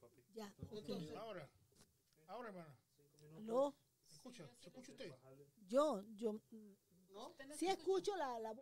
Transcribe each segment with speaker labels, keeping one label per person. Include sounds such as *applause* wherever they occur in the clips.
Speaker 1: papi.
Speaker 2: Ya.
Speaker 3: Ahora, ahora, hermana.
Speaker 2: ¿Aló?
Speaker 3: Escucha, ¿se escucha usted?
Speaker 2: Yo, yo,
Speaker 3: ¿No?
Speaker 2: sí escucho la, la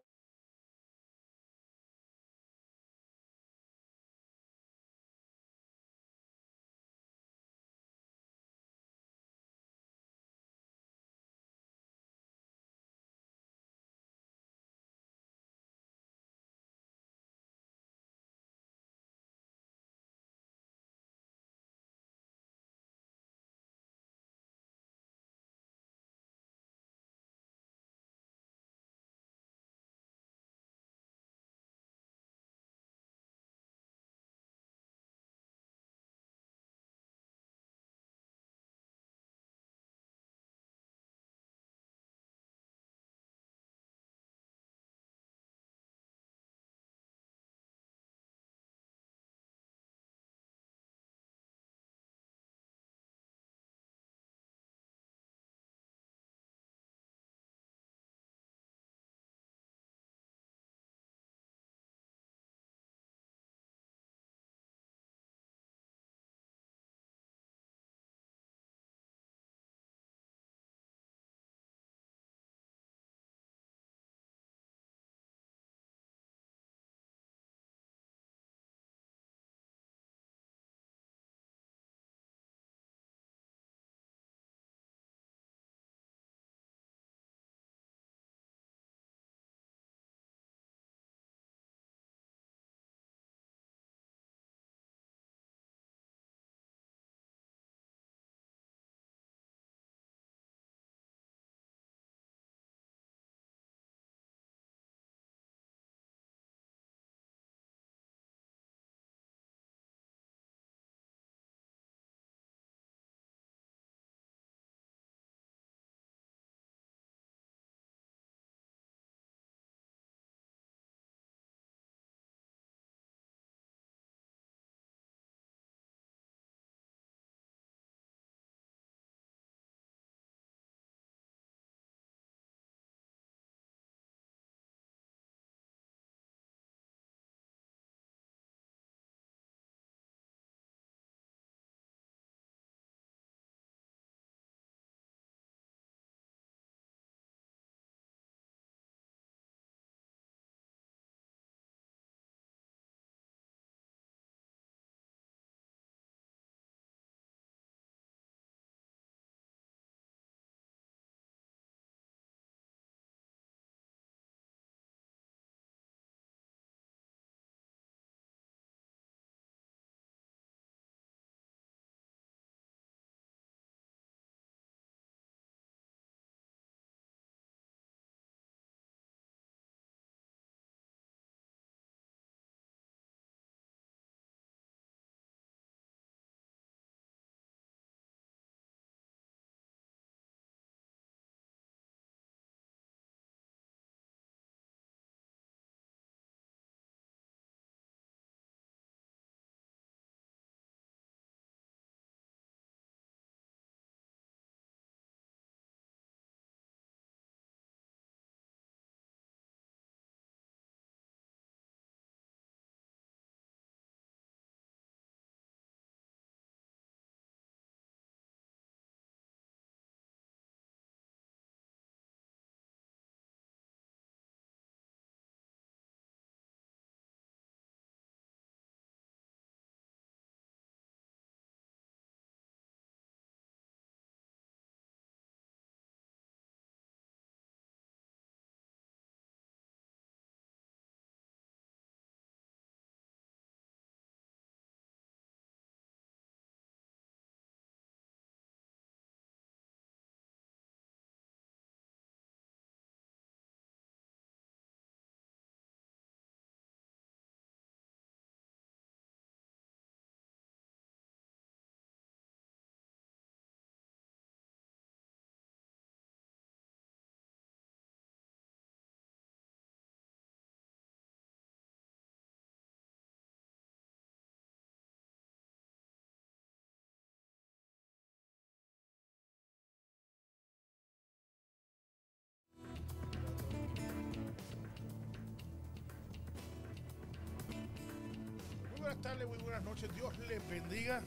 Speaker 3: tardes, muy buenas noches. Dios les bendiga.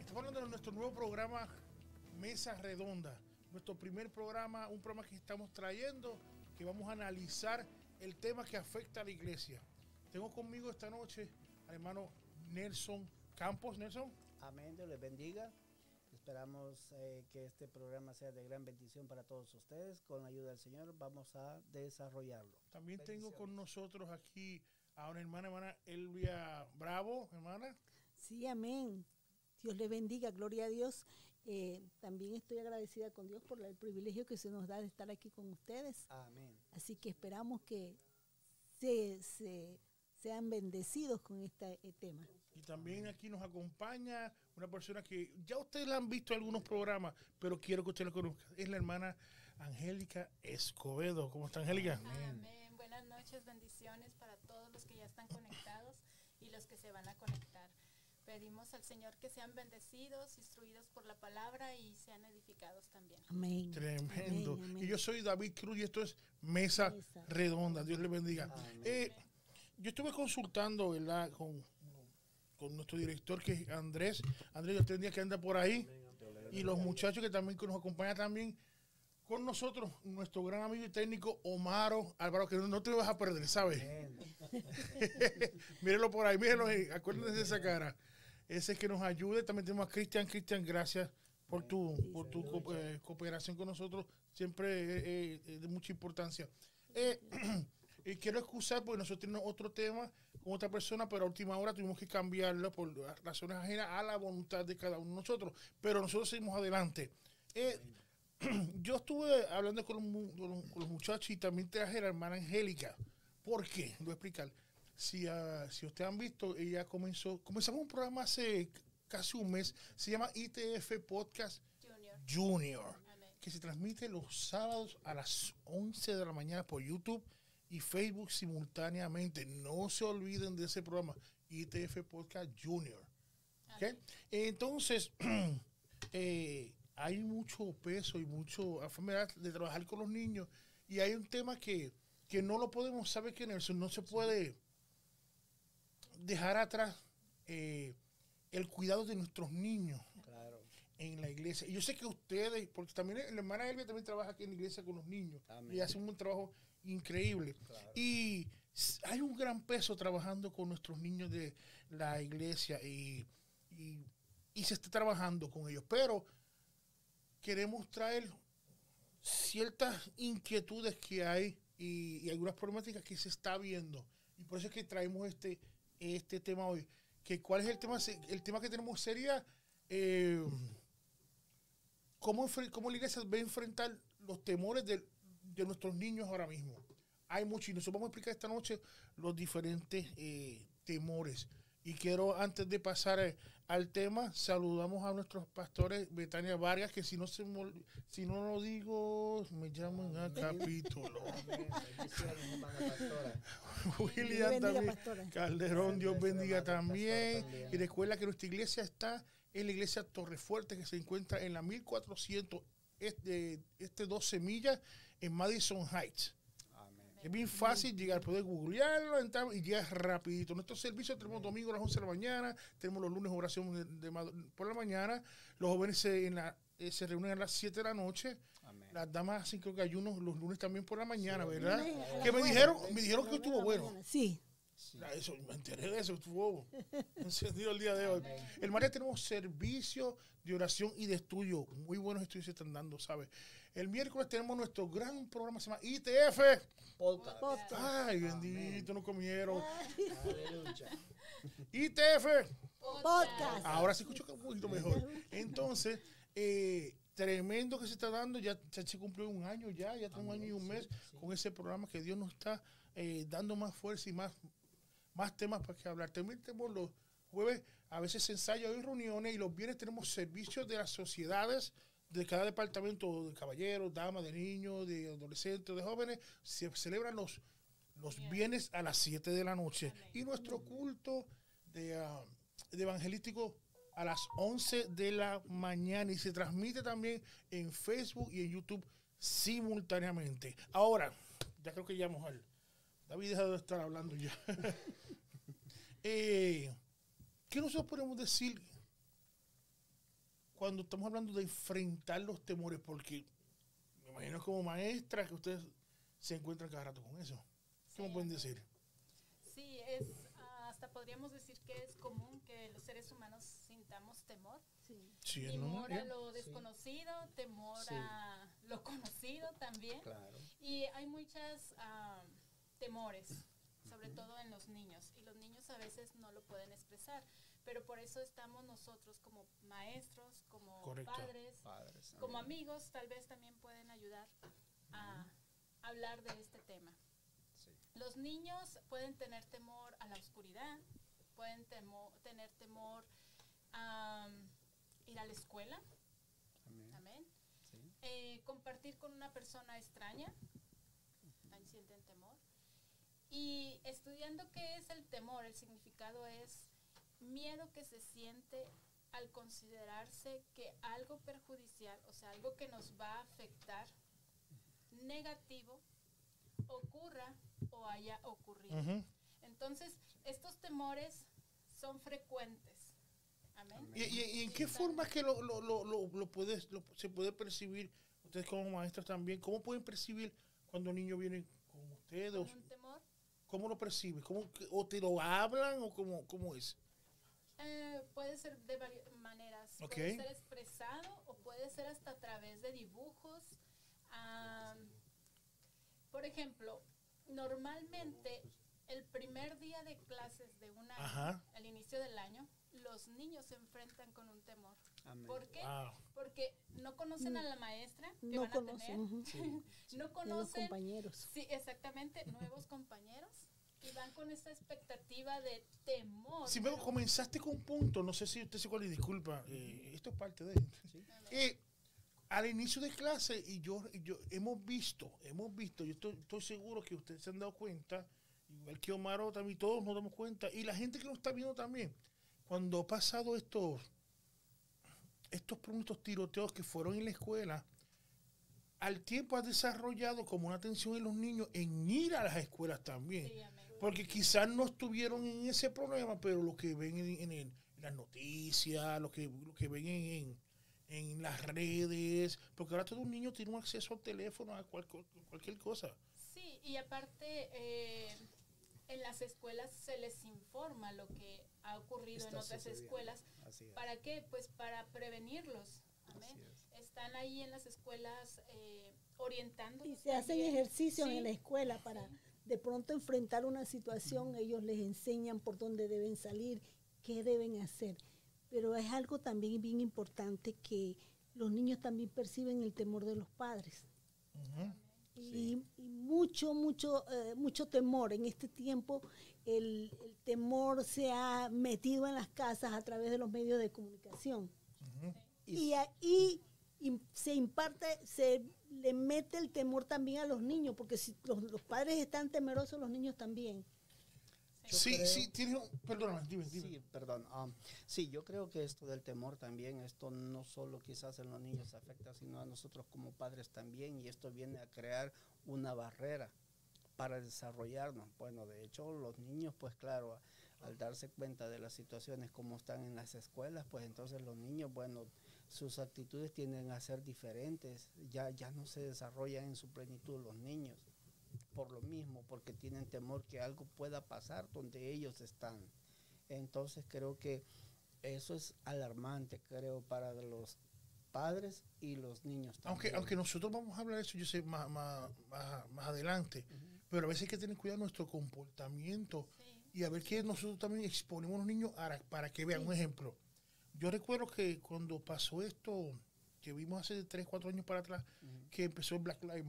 Speaker 3: Estamos hablando de nuestro nuevo programa Mesa Redonda. Nuestro primer programa, un programa que estamos trayendo, que vamos a analizar el tema que afecta a la iglesia. Tengo conmigo esta noche al hermano Nelson Campos. Nelson.
Speaker 1: Amén, Dios les bendiga. Esperamos eh, que este programa sea de gran bendición para todos ustedes. Con la ayuda del Señor vamos a desarrollarlo.
Speaker 3: También tengo con nosotros aquí a una hermana, hermana Elvia Bravo, hermana.
Speaker 2: Sí, amén. Dios le bendiga, gloria a Dios. Eh, también estoy agradecida con Dios por el privilegio que se nos da de estar aquí con ustedes.
Speaker 1: Amén.
Speaker 2: Así que esperamos que se, se- sean bendecidos con este eh, tema.
Speaker 3: Y también aquí nos acompaña una persona que ya ustedes la han visto en algunos programas, pero quiero que ustedes la conozcan. Es la hermana Angélica Escobedo. ¿Cómo está Angélica?
Speaker 4: Amén. Noches, bendiciones para todos los que ya están conectados y los que se van a conectar. Pedimos al Señor que sean bendecidos, instruidos por la palabra y sean edificados también.
Speaker 2: Amén.
Speaker 3: Tremendo.
Speaker 2: Amén, amén.
Speaker 3: Y yo soy David Cruz y esto es Mesa
Speaker 2: Mesa.
Speaker 3: Redonda. Dios le bendiga.
Speaker 1: Amén.
Speaker 3: Eh, yo estuve consultando, ¿verdad? Con, con nuestro director que es Andrés. Andrés, yo tendría que anda por ahí. Y los muchachos que también que nos acompañan también con nosotros, nuestro gran amigo y técnico Omaro Álvaro, que no, no te lo vas a perder, ¿sabes? *laughs* Mírenlo por ahí, mírenlo ahí, acuérdense de esa cara. Ese es que nos ayude. También tenemos a Cristian. Cristian, gracias por tu, por tu co- eh, cooperación con nosotros. Siempre eh, eh, es de mucha importancia. Eh, *clears throat* y quiero excusar porque nosotros tenemos otro tema con otra persona, pero a última hora tuvimos que cambiarlo por razones ajenas a la voluntad de cada uno de nosotros. Pero nosotros seguimos adelante. Eh, *clears throat* yo estuve hablando con los, con muchachos y también traje a la hermana Angélica. ¿Por qué? Lo voy a explicar. Si, ah, si ustedes han visto, ella comenzó, comenzamos un programa hace casi un mes, se llama ITF Podcast
Speaker 4: Junior.
Speaker 3: Que se transmite los sábados a las 11 de la mañana por YouTube y Facebook simultáneamente. No se olviden de ese programa, ITF Podcast Junior. Entonces, *clears throat* eh, hay mucho peso y mucho enfermedad de trabajar con los niños y hay un tema que, que no lo podemos saber que Nelson no se puede dejar atrás eh, el cuidado de nuestros niños
Speaker 1: Claro.
Speaker 3: en la iglesia. Y yo sé que ustedes, porque también la hermana Elvia también trabaja aquí en la iglesia con los niños
Speaker 1: Amén.
Speaker 3: y hace un trabajo increíble.
Speaker 1: Claro.
Speaker 3: Y hay un gran peso trabajando con nuestros niños de la iglesia y, y- y se está trabajando con ellos. Pero queremos traer ciertas inquietudes que hay y, algunas problemáticas que se está viendo. Y por eso es que traemos este, este tema hoy. Que ¿Cuál es el tema? El tema que tenemos sería eh, cómo, cómo la iglesia va a enfrentar los temores de, de nuestros niños ahora mismo. Hay mucho y nosotros vamos a explicar esta noche los diferentes eh, temores. Y quiero, antes de pasar eh, al tema, saludamos a nuestros pastores Betania Vargas, que si no se si no lo digo, me llaman a capítulo. *laughs* *laughs* William
Speaker 2: bendiga,
Speaker 3: también.
Speaker 2: pastora.
Speaker 3: Calderón, Dios bendiga también. Y recuerda que nuestra iglesia está en la iglesia Torrefuerte, que se encuentra en la 1400, este, este 12 millas, en Madison Heights. Es bien fácil llegar, puedes googlearlo entrar y llegas rapidito. Nuestros servicios tenemos domingo a las 11 de la mañana, tenemos los lunes oración de, de por la mañana, los jóvenes se, en la- eh, se reúnen a las 7 de la noche,
Speaker 1: Amén.
Speaker 3: las damas hacen creo que ayunos los lunes también por la mañana,
Speaker 1: Sí,
Speaker 3: ¿verdad? Que me dijeron, me dijeron que estuvo bueno.
Speaker 2: mañana. Sí,
Speaker 1: Sí.
Speaker 3: Ah, Eso, me enteré de eso, estuvo *laughs* encendido el día de hoy. El martes tenemos servicio de oración y de estudio. Muy buenos estudios se están dando, ¿sabes? El miércoles tenemos nuestro gran programa, se llama ITF.
Speaker 1: Podcast.
Speaker 2: Podcast.
Speaker 3: Ay, bendito, no comieron.
Speaker 1: Aleluya.
Speaker 3: ITF.
Speaker 2: podcast.
Speaker 3: Ahora se escucha un poquito mejor. Entonces, eh, tremendo que se está dando. Ya, ya se cumplió un año ya, ya tenemos un año y un mes con ese programa que Dios nos está eh, dando más fuerza y más, más temas para que hablar. También tenemos los jueves, a veces ensayos y reuniones, y los viernes tenemos servicios de las sociedades de cada departamento, de caballeros, damas, de niños, de adolescentes, de jóvenes. Se celebran los, los viernes a las 7 de la noche. Y nuestro culto de, ah, de evangelístico a las 11 de la mañana y se transmite también en Facebook y en YouTube simultáneamente. Ahora, ya creo que ya vamos al... David deja de estar hablando ya. *laughs* Eh, ¿Qué nosotros podemos decir cuando estamos hablando de enfrentar los temores, porque me imagino como maestra que ustedes se encuentran cada rato con eso. ¿Qué me
Speaker 4: Sí,
Speaker 3: pueden decir?
Speaker 4: Sí, es, ah, hasta podríamos decir que es común que los seres humanos sintamos temor.
Speaker 2: Sí.
Speaker 3: Sí, ¿no?
Speaker 4: Temor a lo desconocido, temor
Speaker 1: Sí.
Speaker 4: a lo conocido también.
Speaker 1: Claro.
Speaker 4: Y hay muchas ah, temores, sobre todo en los niños. Y los niños a veces no lo pueden expresar. Pero por eso estamos nosotros como maestros, como
Speaker 3: Correcto.
Speaker 4: padres,
Speaker 1: Padres.
Speaker 4: como amigos, tal vez también pueden ayudar a hablar de este tema.
Speaker 1: Sí.
Speaker 4: Los niños pueden tener temor a la oscuridad, pueden temo- tener temor a mm, ir a la escuela,
Speaker 1: Amén.
Speaker 4: amén.
Speaker 1: Sí.
Speaker 4: Eh, compartir con una persona extraña, también sienten temor. Y estudiando qué es el temor, el significado es miedo que se siente al considerarse que algo perjudicial, o sea, algo que nos va a afectar negativo, ocurra o haya ocurrido. Entonces, estos temores son frecuentes. Amén.
Speaker 3: ¿Y, y- y en qué forma es que lo, lo, lo, lo, lo puedes, lo- se puede percibir, ustedes como maestras también, cómo pueden percibir cuando un niño viene con ustedes?
Speaker 4: Con un temor.
Speaker 3: ¿Cómo lo percibes? ¿Cómo, que- ¿O te lo hablan o cómo, cómo es?
Speaker 4: Eh, puede ser de varias maneras. Puede ser expresado o puede ser hasta a través de dibujos. Am, por ejemplo, normalmente el primer día de clases de un año,
Speaker 3: Ajá.
Speaker 4: al inicio del año, los niños se enfrentan con un temor.
Speaker 1: Amén.
Speaker 4: ¿Por qué?
Speaker 3: Wow.
Speaker 4: Porque no conocen a la maestra que
Speaker 2: No
Speaker 4: van a
Speaker 2: conocen
Speaker 4: tener. *laughs*
Speaker 1: Sí.
Speaker 4: No
Speaker 2: ni a los
Speaker 4: conocen
Speaker 2: compañeros.
Speaker 4: Sí, exactamente, nuevos *laughs* compañeros y van con esta expectativa de temor.
Speaker 3: Si me
Speaker 4: pero-
Speaker 3: comenzaste con un punto, no sé si usted se y disculpa, eh, esto es parte de...
Speaker 1: Sí.
Speaker 3: Eh, al inicio de clase, y yo, y yo hemos visto, hemos visto, yo estoy, estoy seguro que ustedes se han dado cuenta, igual que Omar también, todos nos damos cuenta, y la gente que nos está viendo también, cuando ha pasado estos, estos estos tiroteos que fueron en la escuela, al tiempo ha desarrollado como una atención en los niños en ir a las escuelas también.
Speaker 4: Sí.
Speaker 3: Porque quizás no estuvieron en ese problema, pero lo que ven en, en- en las noticias, lo que, lo que ven en, en- en las redes, porque ahora todo un niño tiene un acceso al teléfono, a cual- cualquier cosa.
Speaker 4: Sí, y aparte eh, en las escuelas se les informa lo que ha ocurrido en otras
Speaker 1: sucediendo.
Speaker 4: escuelas.
Speaker 1: Así es.
Speaker 4: ¿Para qué? Pues para prevenirlos. Amén.
Speaker 1: Así es.
Speaker 4: Están ahí en las escuelas eh, orientando.
Speaker 2: Y se hacen ejercicios en la escuela para
Speaker 4: Sí.
Speaker 2: De pronto enfrentar una situación, ellos les enseñan por dónde deben salir, qué deben hacer. Pero es algo también bien importante que los niños también perciben el temor de los padres. Y, y mucho, mucho, eh, mucho temor. En este tiempo el, el temor se ha metido en las casas a través de los medios de comunicación. Y ahí se imparte, se le mete el temor también a los niños, porque si los, los padres están temerosos, los niños también.
Speaker 1: Yo
Speaker 3: Sí,
Speaker 1: creo-
Speaker 3: sí, tiene un- perdóname, dime, dime.
Speaker 1: Sí, perdón. um, sí, yo creo que esto del temor también, esto no solo quizás en los niños afecta, sino a nosotros como padres también, y esto viene a crear una barrera para desarrollarnos. Bueno, de hecho, los niños, pues claro, al darse cuenta de las situaciones como están en las escuelas, pues entonces los niños, bueno, sus actitudes tienden a ser diferentes, ya, ya no se desarrollan en su plenitud los niños por lo mismo, porque tienen temor que algo pueda pasar donde ellos están. Entonces creo que eso es alarmante, creo, para los padres y los niños
Speaker 3: Aunque,
Speaker 1: también.
Speaker 3: aunque nosotros vamos a hablar de eso, yo sé, más, más, más, más adelante, pero a veces hay que tener cuidado de nuestro comportamiento
Speaker 4: Sí.
Speaker 3: y a ver que nosotros también exponemos a los niños para, para que vean un ejemplo. Yo recuerdo que cuando pasó esto, que vimos hace 3, 4 años para atrás, que empezó el Black Lives,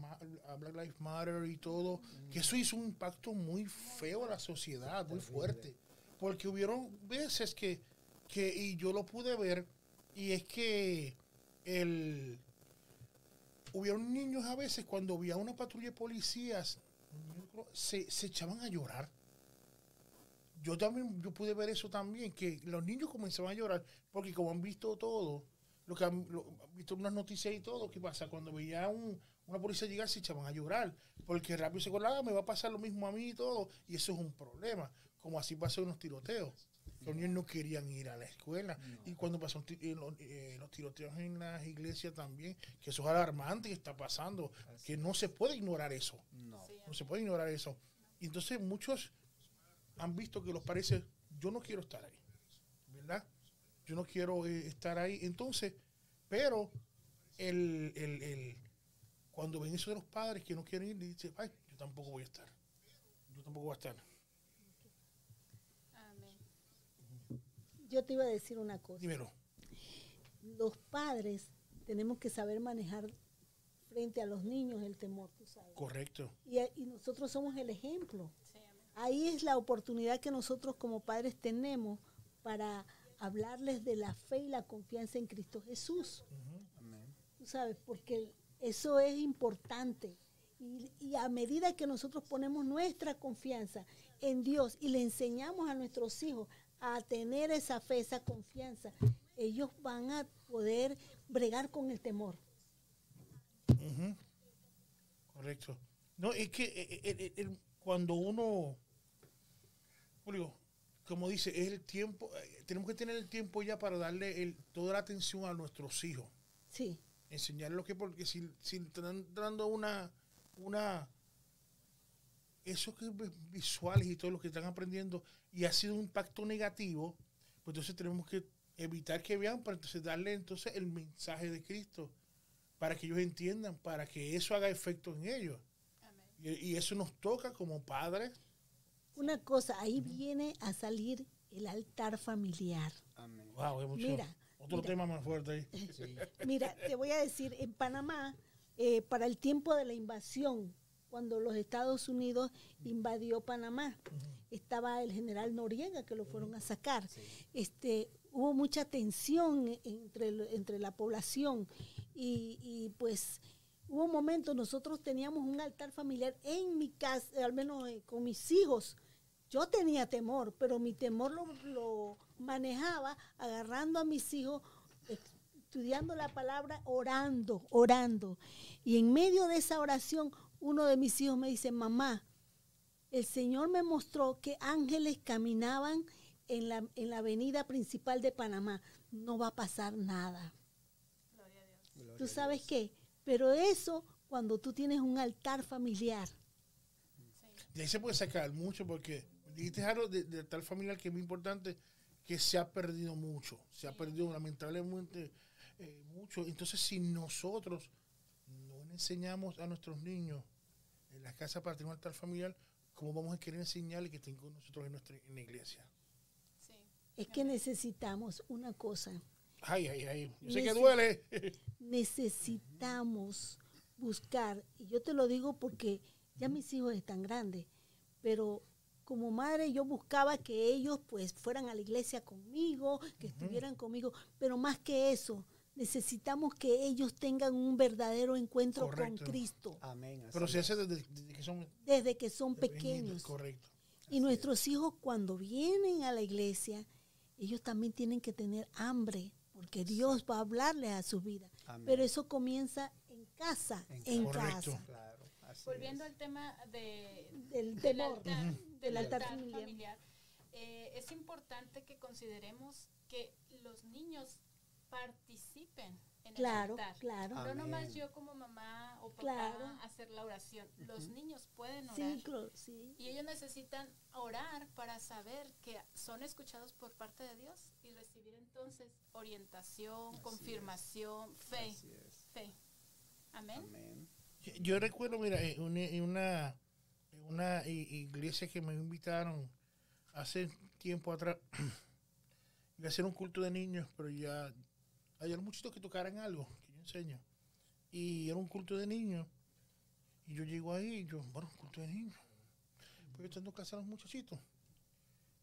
Speaker 3: Black Matter y todo, que eso hizo un impacto muy feo a la sociedad, muy fuerte. Porque hubieron veces que, que, y yo lo pude ver, y es que el, hubieron niños a veces cuando había una patrulla de policías, se, se echaban a llorar. Yo también yo pude ver eso también, que los niños comenzaban a llorar, porque como han visto todo, lo que han, lo- visto unas noticias y todo, ¿qué pasa? Cuando veía un, una policía llegar se echaban a llorar, porque rápido se acordaba, me va a pasar lo mismo a mí y todo, y eso es un problema, como así pasó en los tiroteos. Los niños no querían ir a la escuela. Y cuando pasó eh, los, eh, los tiroteos en las iglesias también, que eso es alarmante que está pasando, que no se puede ignorar eso.
Speaker 1: No.
Speaker 3: No se puede ignorar eso. Y entonces muchos han visto que los parece, yo no quiero estar ahí, ¿verdad? Yo no quiero eh, estar ahí. Entonces, pero el, el- el- cuando ven eso de los padres que no quieren ir, dice, ay, yo tampoco voy a estar. Yo tampoco voy a estar.
Speaker 4: amén.
Speaker 2: Yo te iba a decir una cosa.
Speaker 3: Dímelo.
Speaker 2: Los padres tenemos que saber manejar frente a los niños el temor, tú sabes.
Speaker 3: Correcto.
Speaker 2: Y, y nosotros somos el ejemplo. Ahí es la oportunidad que nosotros como padres tenemos para hablarles de la fe y la confianza en Cristo Jesús.
Speaker 1: Amén.
Speaker 2: Tú sabes, porque eso es importante. Y, y a medida que nosotros ponemos nuestra confianza en Dios y le enseñamos a nuestros hijos a tener esa fe, esa confianza, ellos van a poder bregar con el temor.
Speaker 3: Correcto. No, es que eh, eh, eh, el- cuando uno, Julio, como dice, es el tiempo, eh, tenemos que tener el tiempo ya para darle el- toda la atención a nuestros hijos.
Speaker 2: Sí,
Speaker 3: enseñarles lo que porque si, si están dando una una eso que vi- visuales y todo lo que están aprendiendo y ha sido un impacto negativo pues entonces tenemos que evitar que vean para entonces darle entonces el mensaje de Cristo para que ellos entiendan para que eso haga efecto en ellos
Speaker 4: Amén.
Speaker 3: y, y eso nos toca como padres
Speaker 2: una cosa, ahí viene a salir el altar familiar.
Speaker 1: Amén.
Speaker 3: wow es mucho-
Speaker 2: Mira,
Speaker 3: otro
Speaker 2: mira.
Speaker 3: tema más fuerte ahí *laughs*
Speaker 1: Sí.
Speaker 2: Mira, te voy a decir, en Panamá, eh, para el tiempo de la invasión, cuando los Estados Unidos invadió Panamá, estaba el general Noriega que lo fueron a sacar. Este, hubo mucha tensión entre, entre la población y, y, pues hubo momentos, nosotros teníamos un altar familiar en mi casa, al menos eh, con mis hijos. Yo tenía temor, pero mi temor lo, lo manejaba agarrando a mis hijos, estudiando la palabra, orando, orando. Y en medio de esa oración, uno de mis hijos me dice, mamá, el Señor me mostró que ángeles caminaban en la, en la avenida principal de Panamá. No va a pasar nada.
Speaker 4: Gloria a Dios.
Speaker 1: Gloria
Speaker 2: ¿Tú
Speaker 1: a
Speaker 2: sabes qué? Pero eso cuando tú tienes un altar familiar.
Speaker 4: Sí,
Speaker 3: de ahí se puede sacar mucho porque dijiste algo de, de tal familiar que es muy importante que se ha perdido mucho, se ha perdido lamentablemente eh, mucho. Entonces, si nosotros no le enseñamos a nuestros niños en las casas para tener un altar familiar, ¿cómo vamos a querer enseñarles que estén con nosotros en, nuestra, en la iglesia?
Speaker 4: sí.
Speaker 2: Es que necesitamos una cosa.
Speaker 3: Ay, ay, ay. Yo sé que duele.
Speaker 2: necesitamos buscar, y yo te lo digo porque ya mis hijos están grandes, pero como madre yo buscaba que ellos pues fueran a la iglesia conmigo, que estuvieran conmigo, pero más que eso, necesitamos que ellos tengan un verdadero encuentro
Speaker 3: Correcto.
Speaker 2: con Cristo
Speaker 1: Amén. así
Speaker 3: Pero se hace desde, desde que son
Speaker 2: desde que son pequeños.
Speaker 3: Correcto.
Speaker 2: Y nuestros hijos cuando vienen a la iglesia, ellos también tienen que tener hambre, porque Dios va a hablarles a su vida.
Speaker 1: Amén.
Speaker 2: Pero eso comienza en casa,
Speaker 1: En
Speaker 2: en,
Speaker 3: casa. Correcto.
Speaker 2: casa.
Speaker 1: Claro. así
Speaker 4: Volviendo
Speaker 1: es.
Speaker 4: al tema de,
Speaker 2: Del temor,
Speaker 4: altar,
Speaker 2: del altar familiar.
Speaker 4: familiar, eh, es importante que consideremos que los niños participen en
Speaker 2: Claro,
Speaker 4: el altar.
Speaker 2: claro.
Speaker 4: No
Speaker 1: Amén.
Speaker 4: nomás yo como mamá o papá
Speaker 2: Claro.
Speaker 4: hacer la oración. Los niños pueden orar.
Speaker 2: Sí, claro, sí.
Speaker 4: Y ellos necesitan orar para saber que son escuchados por parte de Dios y recibir entonces orientación,
Speaker 1: Así es.
Speaker 4: confirmación, fe.
Speaker 1: Así es.
Speaker 4: Fe. Amén.
Speaker 1: Amén.
Speaker 3: Yo- Yo recuerdo, mira, en una, en una, en una iglesia que me invitaron hace tiempo atrás, *clears throat* iba a hacer un culto de niños, pero ya había muchachitos que tocaran algo, que yo enseño. Y era un culto de niños. Y yo llego ahí y yo, bueno, un culto de niños. Pues yo que hacer a los muchachitos.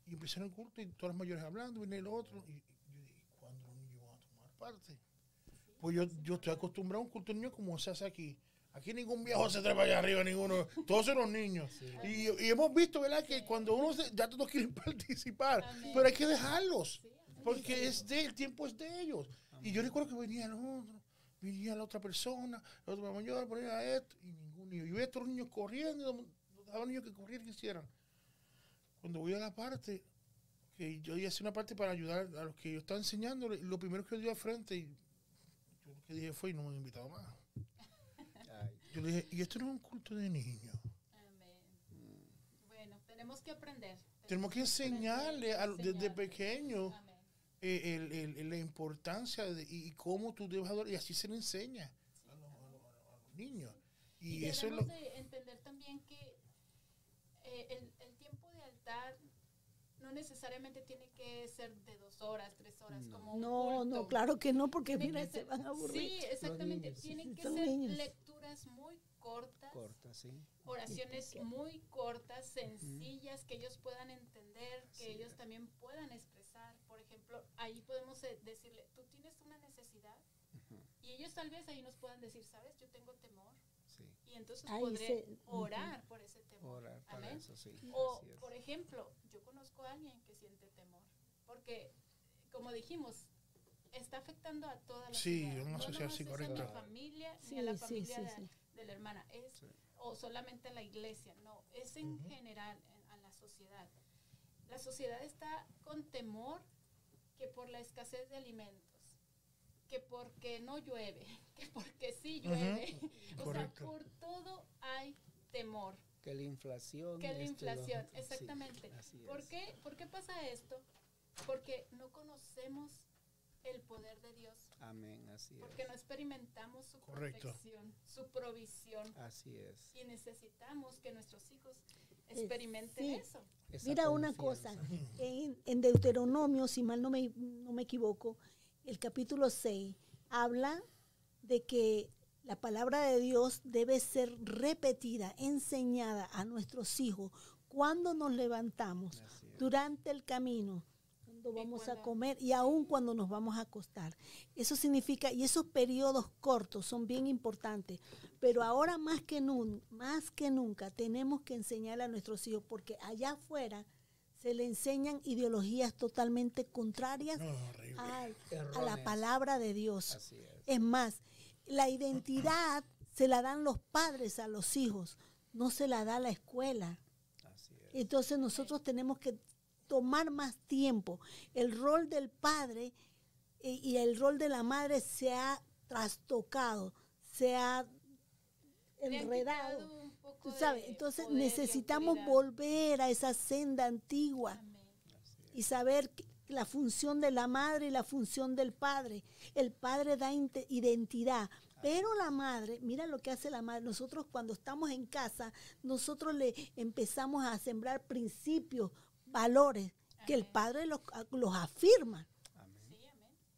Speaker 3: Y empezaron el culto y todas las mayores hablando, viene el otro. Y, y yo dije, ¿cuándo los niños van a tomar parte? Pues yo, yo estoy acostumbrado a un culto de niños como se hace aquí. Aquí ningún viejo se trepa allá arriba, ninguno. Todos son los niños. Y, y hemos visto, ¿verdad? Que cuando uno se, ya todos quieren *laughs* participar,
Speaker 4: Amén.
Speaker 3: pero hay que dejarlos. Porque es de, el tiempo es de ellos. Y yo recuerdo que venía el otro, venía la otra persona, la otra mayor, ponía esto, y ningún niño. Yo veía a estos niños corriendo, dejaban niños que corrieran que hicieran. Cuando voy a la parte, que yo hice una parte para ayudar a los que yo estaba enseñando. Lo primero que yo di al frente, y yo lo que dije fue, y no me han invitado más. Yo le dije, y esto no es un culto de niños.
Speaker 4: Amén. Bueno, tenemos que aprender.
Speaker 3: Tenemos que enseñarle a, desde pequeño eh, el- el- el- la importancia de, y cómo tú debes adorar. Y así se le enseña a los, a los- a los niños. Y,
Speaker 4: Y,
Speaker 3: eso es lo...
Speaker 4: debemos de entender también que eh, el, el tiempo de altar no necesariamente tiene que ser de dos horas, tres horas,
Speaker 1: No.
Speaker 4: como un
Speaker 2: No, no, claro que no, porque
Speaker 4: Tiene
Speaker 2: mira, se van a aburrir.
Speaker 4: Sí, exactamente.
Speaker 1: niños.
Speaker 4: Tienen que
Speaker 2: Son
Speaker 4: ser
Speaker 2: niños.
Speaker 4: Lecturas muy cortas,
Speaker 1: sí.
Speaker 4: oraciones muy cortas, sencillas, que ellos puedan entender, que ellos también puedan expresar. Por ejemplo, ahí podemos eh, decirle, tú tienes una necesidad, y ellos tal vez ahí nos puedan decir, sabes, yo tengo temor,
Speaker 1: Sí.
Speaker 4: y entonces
Speaker 2: Ahí
Speaker 4: podré
Speaker 2: se-
Speaker 4: orar por ese temor.
Speaker 1: Orar para
Speaker 4: Amén.
Speaker 1: eso, sí.
Speaker 4: O, por ejemplo, yo conozco a alguien que siente temor, porque, como dijimos, está afectando a toda la
Speaker 3: Sí,
Speaker 4: ciudad.
Speaker 3: una
Speaker 4: no
Speaker 3: sociedad, sí,
Speaker 4: a mi familia
Speaker 2: Sí,
Speaker 4: ni a la
Speaker 2: sí,
Speaker 4: familia
Speaker 2: sí,
Speaker 4: de,
Speaker 2: sí.
Speaker 4: de la hermana, es
Speaker 1: Sí.
Speaker 4: o solamente a la iglesia, no, es en
Speaker 3: Ujú.
Speaker 4: general en- a la sociedad. La sociedad está con temor que por la escasez de alimentos, que porque no llueve, *laughs* que porque sí llueve, *laughs* o
Speaker 3: correcto.
Speaker 4: sea, por todo hay temor.
Speaker 1: Que la inflación.
Speaker 4: Que la
Speaker 1: este,
Speaker 4: inflación,
Speaker 1: sí,
Speaker 4: exactamente. ¿Por qué, ¿Por qué pasa esto? Porque no conocemos el poder de Dios,
Speaker 1: Amén, así
Speaker 4: porque
Speaker 1: es.
Speaker 4: no experimentamos su
Speaker 3: Correcto.
Speaker 4: protección, su provisión.
Speaker 1: Así es.
Speaker 4: Y necesitamos que nuestros hijos experimenten
Speaker 2: sí.
Speaker 4: eso.
Speaker 1: Esa
Speaker 2: Mira una cosa, en, en Deuteronomio, si mal no me, no me equivoco, el capítulo 6 habla de que la palabra de Dios debe ser repetida, enseñada a nuestros hijos cuando nos levantamos, durante el camino, cuando vamos a comer y aún cuando nos vamos a acostar. Eso significa, y esos periodos cortos son bien importantes, pero ahora más que, nun- más que nunca tenemos que enseñar a nuestros hijos, porque allá afuera se le enseñan ideologías totalmente contrarias
Speaker 3: No,
Speaker 2: a, a la palabra de Dios.
Speaker 1: Así es.
Speaker 2: Es más, la identidad se la dan los padres a los hijos, no se la da la escuela.
Speaker 1: Así es.
Speaker 2: Entonces nosotros tenemos que tomar más tiempo. El rol del padre eh, y el rol de la madre se ha trastocado, se ha enredado. sabes, entonces necesitamos volver a esa senda antigua
Speaker 4: Amén.
Speaker 2: Y saber que la función de la madre y la función del padre. El padre da identidad, pero la madre, mira lo que hace la madre. Nosotros cuando estamos en casa, nosotros le empezamos a sembrar principios, valores, que el padre los, los afirma.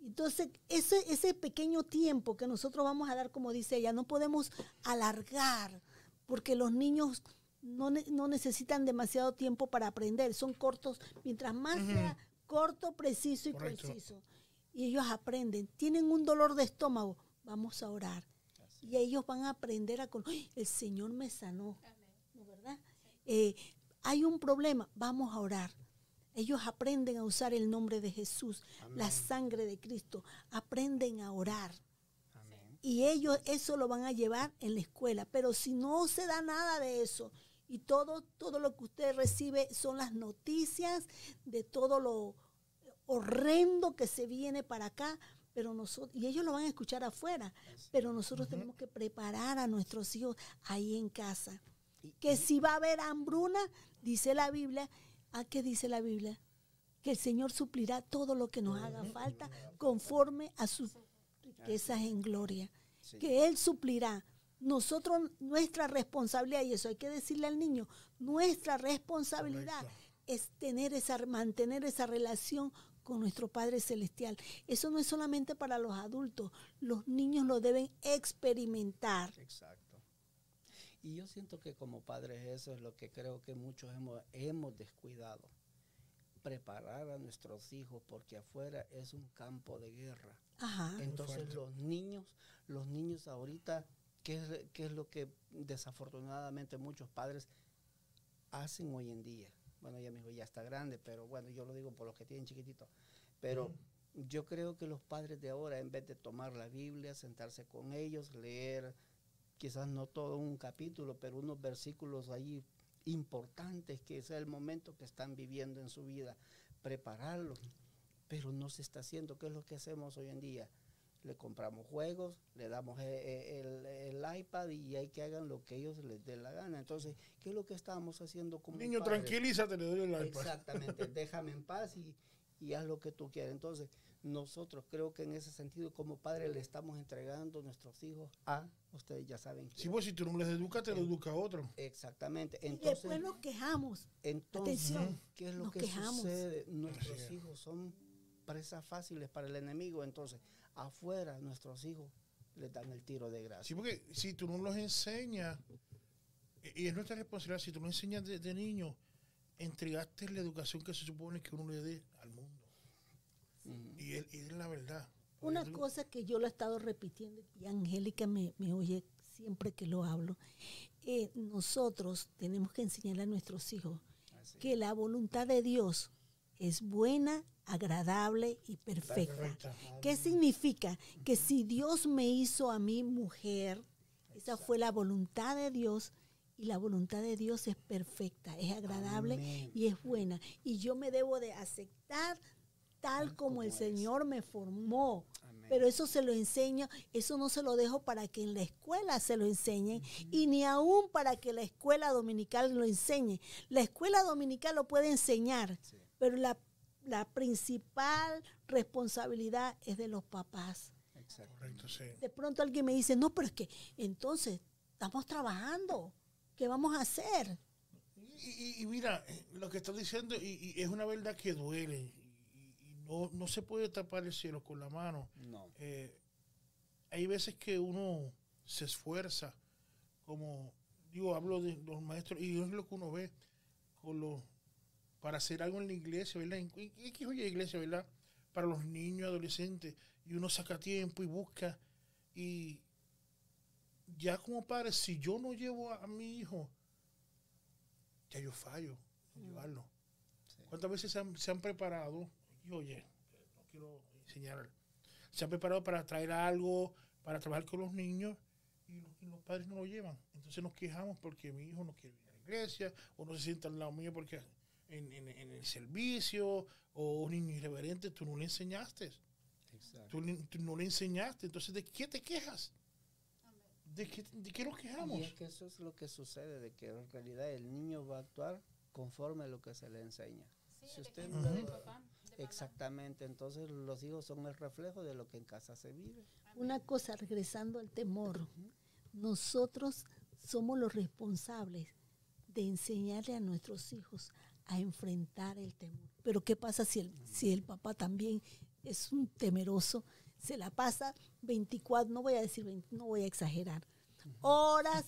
Speaker 2: Entonces, ese, ese pequeño tiempo que nosotros vamos a dar, como dice ella, no podemos alargar, porque los niños no, no necesitan demasiado tiempo para aprender, son cortos, mientras más sea corto, preciso y
Speaker 3: Correcto.
Speaker 2: conciso. Y ellos aprenden, tienen un dolor de estómago, vamos a orar.
Speaker 1: Así
Speaker 2: Y ellos van a aprender a con "Ay, el Señor me sanó,
Speaker 4: Amén.
Speaker 2: ¿no verdad? Eh, hay un problema, vamos a orar. Ellos aprenden a usar el nombre de Jesús, la sangre de Cristo, aprenden a orar.
Speaker 1: Amén.
Speaker 2: Y ellos eso lo van a llevar en la escuela. Pero si no se da nada de eso y todo, todo lo que usted recibe son las noticias de todo lo horrendo que se viene para acá, pero nosotros, y ellos lo van a escuchar afuera, pero nosotros tenemos que preparar a nuestros hijos ahí en casa. Que si va a haber hambruna, dice la Biblia, ¿a qué dice la Biblia? Que el Señor suplirá todo lo que nos haga falta conforme a sus riquezas en gloria.
Speaker 1: Sí.
Speaker 2: Que Él suplirá. Nosotros, nuestra responsabilidad, y eso hay que decirle al niño, nuestra responsabilidad
Speaker 3: Correcto.
Speaker 2: es tener esa, mantener esa relación con nuestro Padre Celestial. Eso no es solamente para los adultos, los niños lo deben experimentar.
Speaker 1: Exacto. Y yo siento que como padres eso es lo que creo que muchos hemos, hemos descuidado. Preparar a nuestros hijos porque afuera es un campo de guerra.
Speaker 2: Ajá.
Speaker 1: Entonces los niños, los niños ahorita, ¿qué es, qué es lo que desafortunadamente muchos padres hacen hoy en día? Bueno, ya mi hijo ya está grande, pero bueno, yo lo digo por los que tienen chiquititos. Pero yo creo que los padres de ahora, en vez de tomar la Biblia, sentarse con ellos, leer, quizás no todo un capítulo, pero unos versículos ahí importantes, que es el momento que están viviendo en su vida, prepararlo, pero no se está haciendo. ¿Qué es lo que hacemos hoy en día? Le compramos juegos, le damos e- e- el, el iPad y hay que hagan lo que ellos les dé la gana. Entonces, ¿qué es lo que estamos haciendo como
Speaker 3: Niño, tranquilízate, le doy el iPad.
Speaker 1: Exactamente, déjame en paz y, y haz lo que tú quieras. Entonces, nosotros creo que en ese sentido, como padres, le estamos entregando nuestros hijos a, ustedes ya saben.
Speaker 3: Si vos, si tú no les educas, te lo educa otro.
Speaker 1: Exactamente.
Speaker 2: Y
Speaker 1: Entonces,
Speaker 2: después nos quejamos.
Speaker 1: entonces
Speaker 2: Atención,
Speaker 1: ¿qué es lo
Speaker 2: nos
Speaker 1: que
Speaker 2: quejamos.
Speaker 1: sucede? Nuestros hijos son presas fáciles para el enemigo. Entonces, afuera, nuestros hijos les dan el tiro de gracia.
Speaker 3: Sí, porque si tú no los enseñas, y y es nuestra responsabilidad, si tú no enseñas de, de niño, entregaste la educación que se supone que uno le dé al mundo. Y es, y es la verdad.
Speaker 2: Una cosa que yo lo he estado repitiendo y Angélica me, me oye siempre que lo hablo, eh, nosotros tenemos que enseñarle a nuestros hijos
Speaker 1: Así.
Speaker 2: que la voluntad de Dios es buena, agradable y perfecta.
Speaker 3: Perfecta.
Speaker 2: ¿Qué significa? Que si Dios me hizo a mí mujer, esa fue la voluntad de Dios y la voluntad de Dios es perfecta, es agradable
Speaker 1: Amén.
Speaker 2: y es buena. Y yo me debo de aceptar tal como el
Speaker 1: es.
Speaker 2: Señor me formó.
Speaker 1: Amén.
Speaker 2: Pero eso se lo enseño, eso no se lo dejo para que en la escuela se lo enseñen y ni aún para que la escuela dominical lo enseñe. La escuela dominical lo puede enseñar,
Speaker 1: Sí.
Speaker 2: pero la, la principal responsabilidad es de los papás.
Speaker 1: Exacto.
Speaker 3: Correcto, sí.
Speaker 2: De pronto alguien me dice, no, pero es que entonces estamos trabajando, ¿qué vamos a hacer?
Speaker 3: Y, y- y mira, eh, lo que estás diciendo y, y es una verdad que duele. Y, y no, no se puede tapar el cielo con la mano.
Speaker 1: No.
Speaker 3: Eh, hay veces que uno se esfuerza, como digo, hablo de los maestros, y es lo que uno ve con los, para hacer algo en la iglesia, ¿verdad? En, en, en X o Y iglesia, ¿verdad? Para los niños, adolescentes, y uno saca tiempo y busca, y ya como padre, si yo no llevo a, a mi hijo, ya yo fallo en llevarlo.
Speaker 1: Sí.
Speaker 3: ¿Cuántas veces se han, se han preparado? Y oye, no quiero enseñar. Se han preparado para traer algo, para trabajar con los niños y los, y los padres no lo llevan. Entonces nos quejamos porque mi hijo no quiere ir a la iglesia o no se sienta al lado mío porque en, en- en el servicio o un niño irreverente tú no le enseñaste.
Speaker 1: Exacto.
Speaker 3: Tú, tú no le enseñaste. Entonces, ¿de qué te quejas? ¿De qué, de qué nos quejamos?
Speaker 1: Y es que eso es lo que sucede, de que en realidad el niño va a actuar conforme a lo que se le enseña.
Speaker 4: Sí,
Speaker 1: Si usted no
Speaker 4: papá,
Speaker 1: Exactamente, entonces los hijos son el reflejo de lo que en casa se vive.
Speaker 2: Una cosa, regresando al temor, nosotros somos los responsables de enseñarle a nuestros hijos a enfrentar el temor. Pero ¿qué pasa si el, si el papá también es un temeroso? Se la pasa 24, no voy a decir 20, no voy a exagerar, horas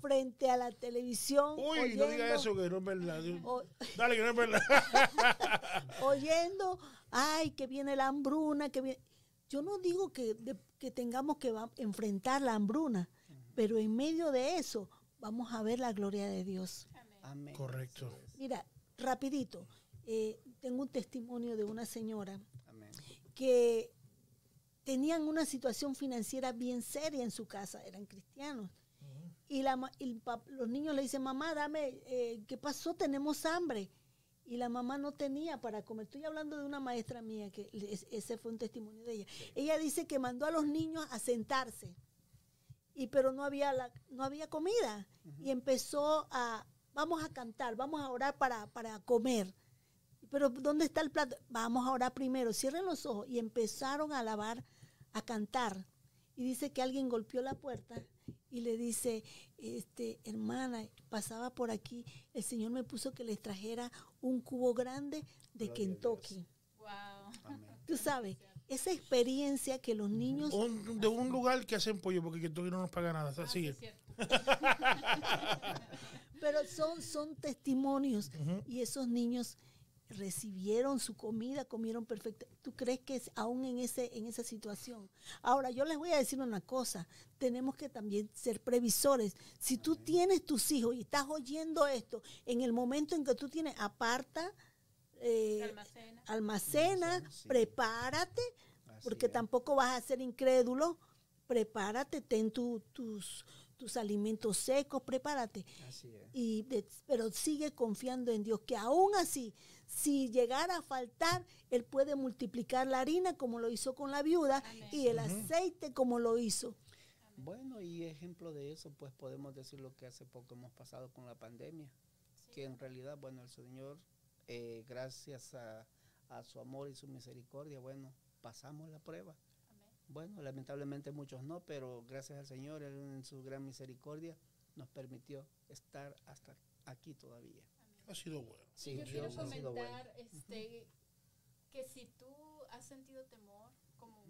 Speaker 2: frente a la televisión.
Speaker 3: Uy, no diga
Speaker 2: oyendo-
Speaker 3: eso que no es verdad.
Speaker 2: o-
Speaker 3: Dale, que no es verdad. *laughs*
Speaker 2: oyendo, ay, que viene la hambruna, que viene. Yo no digo que, de- que tengamos que va- enfrentar la hambruna, pero en medio de eso vamos a ver la gloria de Dios.
Speaker 4: Amén.
Speaker 1: Amén.
Speaker 3: Correcto.
Speaker 2: Mira, rapidito, eh, tengo un testimonio de una señora
Speaker 1: Amén.
Speaker 2: que tenían una situación financiera bien seria en su casa, eran cristianos. Y, la, los niños le dicen, mamá, dame, eh, ¿qué pasó? Tenemos hambre. Y la mamá no tenía para comer. Estoy hablando de una maestra mía, que ese fue un testimonio de ella. Ella dice que mandó a los niños a sentarse, y pero no había, la, no había comida. Y empezó a, vamos a cantar, vamos a orar para, para comer. Pero ¿dónde está el plato? Vamos a orar primero. Cierren los ojos. Y empezaron a alabar, a cantar. Y dice que alguien golpeó la puerta y le dice, este, hermana, pasaba por aquí, el Señor me puso que les trajera un cubo grande de
Speaker 1: Gloria
Speaker 2: Kentucky.
Speaker 4: Wow.
Speaker 1: Amén.
Speaker 2: Tú sabes, esa experiencia que los niños
Speaker 3: Un- de un lugar que hacen pollo, porque Kentucky no nos paga nada.
Speaker 4: Ah, sí,
Speaker 3: Sigue.
Speaker 4: es cierto. *laughs*
Speaker 2: Pero son, son testimonios y esos niños recibieron su comida, comieron perfecto. ¿Tú crees que es aún en, ese, en esa situación? Ahora, yo les voy a decir una cosa, tenemos que también ser previsores. Si tú tienes tus hijos y estás oyendo esto, en el momento en que tú tienes, aparta, eh,
Speaker 4: Almacena.
Speaker 2: almacena,
Speaker 1: Almacena, sí.
Speaker 2: prepárate,
Speaker 1: Así
Speaker 2: porque
Speaker 1: es.
Speaker 2: tampoco vas a ser incrédulo. Prepárate, ten tu- tus, tus alimentos secos, prepárate
Speaker 1: Así es.
Speaker 2: y de- pero sigue confiando en Dios, que aún así, si llegara a faltar, Él puede multiplicar la harina como lo hizo con la viuda
Speaker 4: Amén.
Speaker 2: y el aceite como lo hizo.
Speaker 1: Bueno, y ejemplo de eso, pues podemos decir lo que hace poco hemos pasado con la pandemia,
Speaker 4: Sí.
Speaker 1: que en realidad, bueno, el Señor, eh, gracias a, a su amor y su misericordia, bueno, pasamos la prueba.
Speaker 4: Amén.
Speaker 1: Bueno, lamentablemente muchos no, pero gracias al Señor, Él en su gran misericordia nos permitió estar hasta aquí todavía.
Speaker 3: Ha sido bueno.
Speaker 1: Sí,
Speaker 4: Yo quiero
Speaker 1: bueno.
Speaker 4: comentar este, que si tú has sentido temor, como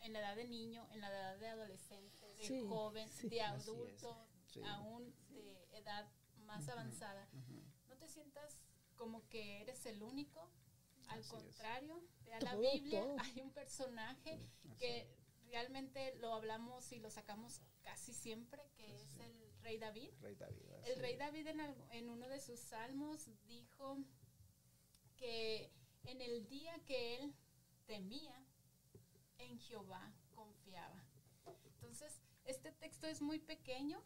Speaker 4: en la edad de niño, en la edad de adolescente, de
Speaker 2: Sí,
Speaker 4: joven,
Speaker 2: sí.
Speaker 4: de adulto,
Speaker 1: sí.
Speaker 4: aún de edad más avanzada, no te sientas como que eres el único. Al
Speaker 1: Así
Speaker 4: contrario, vea la
Speaker 2: Todo,
Speaker 4: Biblia,
Speaker 2: todo.
Speaker 4: hay un personaje que realmente lo hablamos y lo sacamos casi siempre, que es el rey David.
Speaker 1: Rey David. así
Speaker 4: El rey. David en, en uno de sus salmos dijo que en el día que él temía, en Jehová confiaba. Entonces, este texto es muy pequeño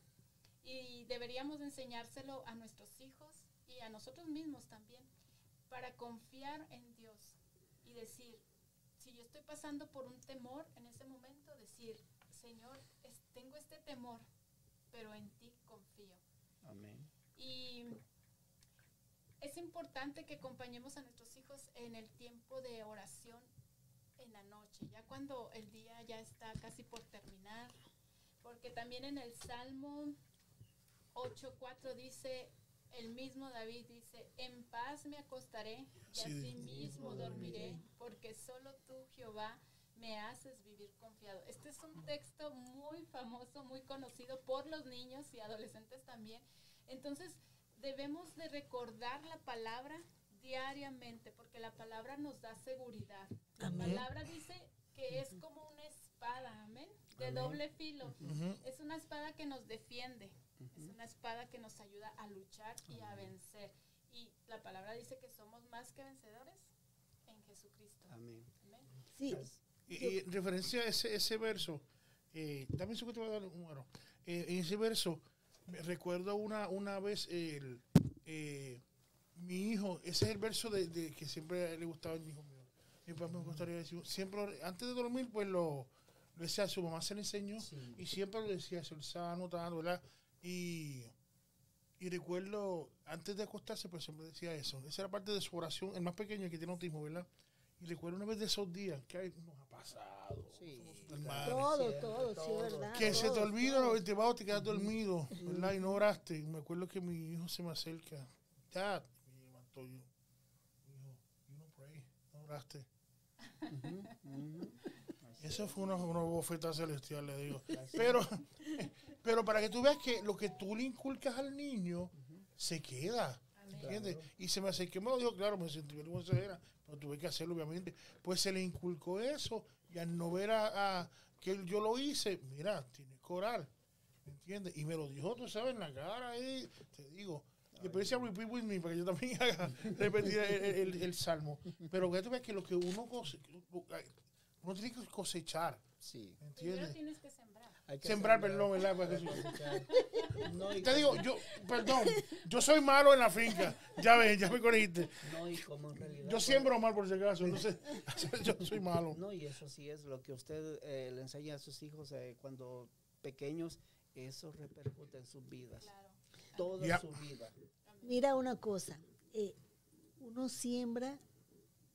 Speaker 4: y deberíamos enseñárselo a nuestros hijos y a nosotros mismos también para confiar en Dios y decir, si yo estoy pasando por un temor en ese momento, decir, Señor, es- tengo este temor, pero en ti confío.
Speaker 1: Amén.
Speaker 4: Y es importante que acompañemos a nuestros hijos en el tiempo de oración en la noche, ya cuando el día ya está casi por terminar, porque también en el Salmo 8.4 dice, el mismo David dice, en paz me acostaré y
Speaker 3: Sí.
Speaker 4: así mismo dormiré, porque solo tú, Jehová, me haces vivir confiado. Este es un texto muy famoso, muy conocido por los niños y adolescentes también. Entonces, debemos de recordar la palabra diariamente, porque la palabra nos da seguridad. La
Speaker 2: Amén.
Speaker 4: palabra dice que es como una espada, amén, de
Speaker 1: Amén.
Speaker 4: doble filo. Es una espada que nos defiende, es una espada que nos ayuda a luchar y a vencer. Y la palabra dice que somos más que vencedores en Jesucristo.
Speaker 1: Amén.
Speaker 4: Amén.
Speaker 2: Sí,
Speaker 3: Y, y en referencia a ese, ese verso, eh, dame un te voy a dar un número. Eh, en ese verso, me recuerdo una, una vez el, eh, mi hijo, ese es el verso de, de que siempre le gustaba a mi hijo mío. Mi papá me gustaría decir, siempre, antes de dormir, pues lo, lo decía, su mamá se le enseñó
Speaker 1: Sí.
Speaker 3: y siempre lo decía, se lo estaba anotando, ¿verdad? Y, y recuerdo, antes de acostarse, pues siempre decía eso. Esa era parte de su oración, el más pequeño que tiene autismo, ¿verdad? Y recuerdo una vez de esos días que ay, nos ha pasado.
Speaker 1: Sí,
Speaker 2: todo,
Speaker 1: Siempre,
Speaker 2: todo, sí,
Speaker 1: todo.
Speaker 2: verdad.
Speaker 3: Que se te
Speaker 2: todo,
Speaker 3: olvida,
Speaker 2: todo.
Speaker 3: ¿no? te vas o te quedas dormido, ¿verdad? Y no oraste. Me acuerdo que mi hijo se me acerca. Dad, y me levantó yo. Hijo, you no pray, no oraste.
Speaker 1: Así
Speaker 3: Eso
Speaker 1: es.
Speaker 3: fue una, una bofeta celestial, le digo. Pero, *laughs* pero para que tú veas que lo que tú le inculcas al niño se queda. ¿Entiendes? Y se me acercó, me lo dijo, claro, me sentí vergüenza, era, pero tuve que hacerlo, obviamente. Pues se le inculcó eso, y al no ver a, a que yo lo hice, mira, tienes que orar, ¿me entiendes? Y me lo dijo, tú sabes, en la cara ahí, te digo. Después decía repeat with me, para que yo también *laughs* haga repetir el, el- el salmo. Pero que tú ves que lo que uno, cose- uno tiene que cosechar,
Speaker 1: Sí.
Speaker 3: ¿me
Speaker 4: Primero
Speaker 3: entiendes?
Speaker 4: tienes que sembrar.
Speaker 1: Hay que
Speaker 3: Sembrar,
Speaker 1: sembrar,
Speaker 3: perdón, ¿verdad? Eso-.
Speaker 1: No,
Speaker 3: Te digo, yo, perdón, yo soy malo en la finca. Ya ves, ya me corregiste.
Speaker 1: No, y como en realidad.
Speaker 3: Yo siembro mal por si acaso, entonces *laughs* yo soy malo.
Speaker 1: No, y eso sí es lo que usted eh, le enseña a sus hijos eh, cuando pequeños, eso repercute en sus vidas.
Speaker 4: Claro.
Speaker 1: Toda su vida.
Speaker 2: Mira una cosa, eh, uno siembra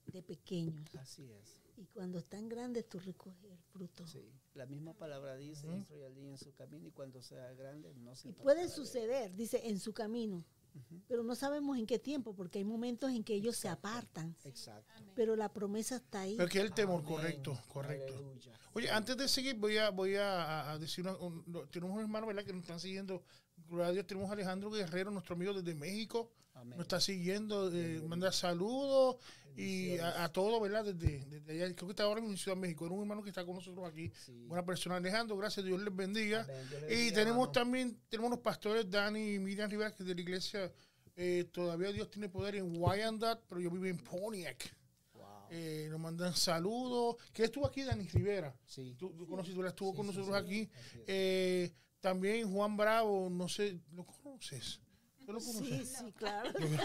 Speaker 2: de pequeños
Speaker 1: Así es.
Speaker 2: Y cuando están grandes tú recoges el fruto.
Speaker 1: Sí. La misma palabra dice, instruye al niño en su camino y cuando sea grande no se
Speaker 2: Y puede
Speaker 1: de él".
Speaker 2: suceder, dice, en su camino,
Speaker 1: Ujú.
Speaker 2: pero no sabemos en qué tiempo, porque hay momentos en que ellos se
Speaker 1: Exacto.
Speaker 2: apartan,
Speaker 1: Exacto.
Speaker 2: Pero la promesa está ahí.
Speaker 3: Pero que el temor,
Speaker 1: Amén.
Speaker 3: correcto, correcto.
Speaker 1: Aleluya.
Speaker 3: Oye, antes de seguir, voy a, voy a, a- decir, una- un- tenemos un hermano, ¿verdad? Que nos están siguiendo. Gloria a Dios, tenemos a Alejandro Guerrero, nuestro amigo desde México.
Speaker 1: Amén.
Speaker 3: Nos está siguiendo, eh, manda saludos y a, a todos, ¿verdad? Desde, desde allá, creo que está ahora en Ciudad de México. Era un hermano que está con nosotros aquí.
Speaker 1: Sí.
Speaker 3: Buena persona, Alejandro, gracias, Dios les bendiga.
Speaker 1: Amén. Dios le
Speaker 3: Y
Speaker 1: bendiga,
Speaker 3: tenemos
Speaker 1: hermano.
Speaker 3: también, tenemos los pastores Dani y Miriam Rivera, que de la iglesia, eh, todavía Dios tiene poder en Wyandotte, pero yo vivo en Pontiac. Eh, nos mandan saludos. que estuvo aquí Dani Rivera?
Speaker 1: Sí.
Speaker 3: Tú, tú conoces, tú la estuvo
Speaker 1: Sí,
Speaker 3: con nosotros
Speaker 1: sí,
Speaker 3: aquí.
Speaker 1: es.
Speaker 3: Eh, también Juan Bravo, no sé, ¿lo conoces?
Speaker 2: Sí, sí, claro. *laughs*
Speaker 5: Me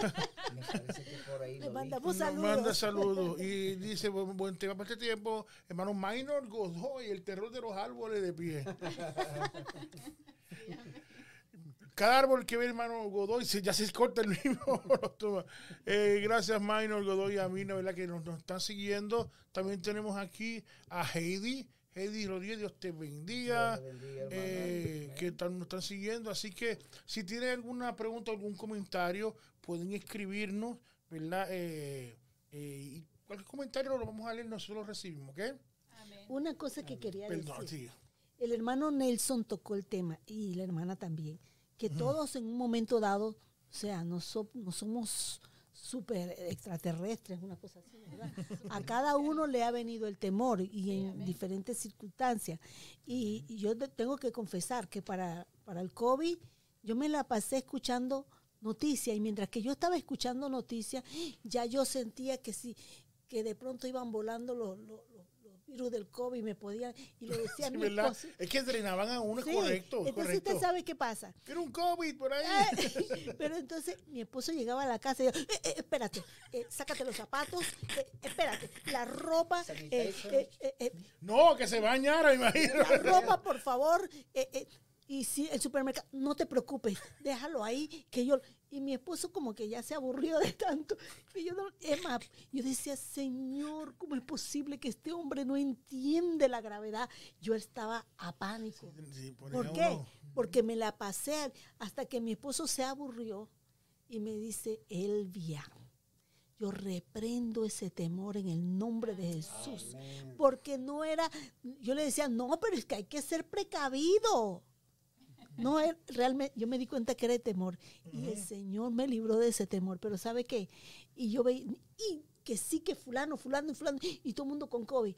Speaker 5: parece que por ahí
Speaker 2: Le
Speaker 5: lo vi.
Speaker 2: mandamos
Speaker 3: Nos
Speaker 2: saludos.
Speaker 3: manda saludos y dice, buen, buen tema para este tiempo, hermano Minor Godoy, el terror de los árboles de pie. *laughs* Cada árbol que ve hermano Godoy se, ya se corta el mismo. *laughs* Eh, gracias Minor Godoy a mí, ¿verdad? que nos, nos están siguiendo. También tenemos aquí a Heidi. Heidi Rodríguez, Dios te bendiga.
Speaker 5: Dios le bendiga,
Speaker 3: eh,
Speaker 5: Amén.
Speaker 3: que están- nos están siguiendo. Así que si tienen alguna pregunta, algún comentario, pueden escribirnos, ¿verdad? Eh, eh, y cualquier comentario lo vamos a leer, nosotros lo recibimos, ¿ok?
Speaker 4: Amén.
Speaker 2: Una cosa que quería
Speaker 3: Perdón,
Speaker 2: decir.
Speaker 3: sí.
Speaker 2: El hermano Nelson tocó el tema y la hermana también, que todos en un momento dado, o sea, no, so- no somos súper extraterrestres, una cosa así, ¿verdad? A cada uno le ha venido el temor y en diferentes circunstancias. Y, y yo te- tengo que confesar que para, para el COVID yo me la pasé escuchando noticias y mientras que yo estaba escuchando noticias, ya yo sentía que sí, que de pronto iban volando los virus del COVID me podían, y le decía a *laughs*
Speaker 3: Sí,
Speaker 2: mi
Speaker 3: ¿verdad?
Speaker 2: esposo,
Speaker 3: Es que drenaban a uno, es
Speaker 2: Sí,
Speaker 3: correcto, es
Speaker 2: Entonces
Speaker 3: correcto.
Speaker 2: usted sabe qué pasa.
Speaker 3: Era un COVID por ahí.
Speaker 2: Eh, *laughs* *laughs* Pero entonces mi esposo llegaba a la casa y yo, "Eh, eh, espérate, eh, sácate los zapatos, eh, espérate, la ropa, eh, eh, eh, eh,
Speaker 3: No, que se bañara, imagino.
Speaker 2: la ropa, por favor. Y si el supermercado, no te preocupes, déjalo ahí, que yo... Y mi esposo como que ya se aburrió de tanto. Que yo no, es más, yo decía, Señor, ¿cómo es posible que este hombre no entiende la gravedad? Yo estaba a pánico.
Speaker 3: Sí,
Speaker 2: ¿Por qué?
Speaker 3: uno-
Speaker 2: Porque me la pasé hasta que mi esposo se aburrió y me dice, Elvia, yo reprendo ese temor en el nombre de Jesús.
Speaker 5: Amén.
Speaker 2: Porque no era, yo le decía, no, pero es que hay que ser precavido. No, es- realmente, yo me di cuenta que era el temor. Y el Señor me libró de ese temor. Pero ¿sabe qué? Y yo veía, y que sí que fulano, fulano fulano, y todo el mundo con COVID.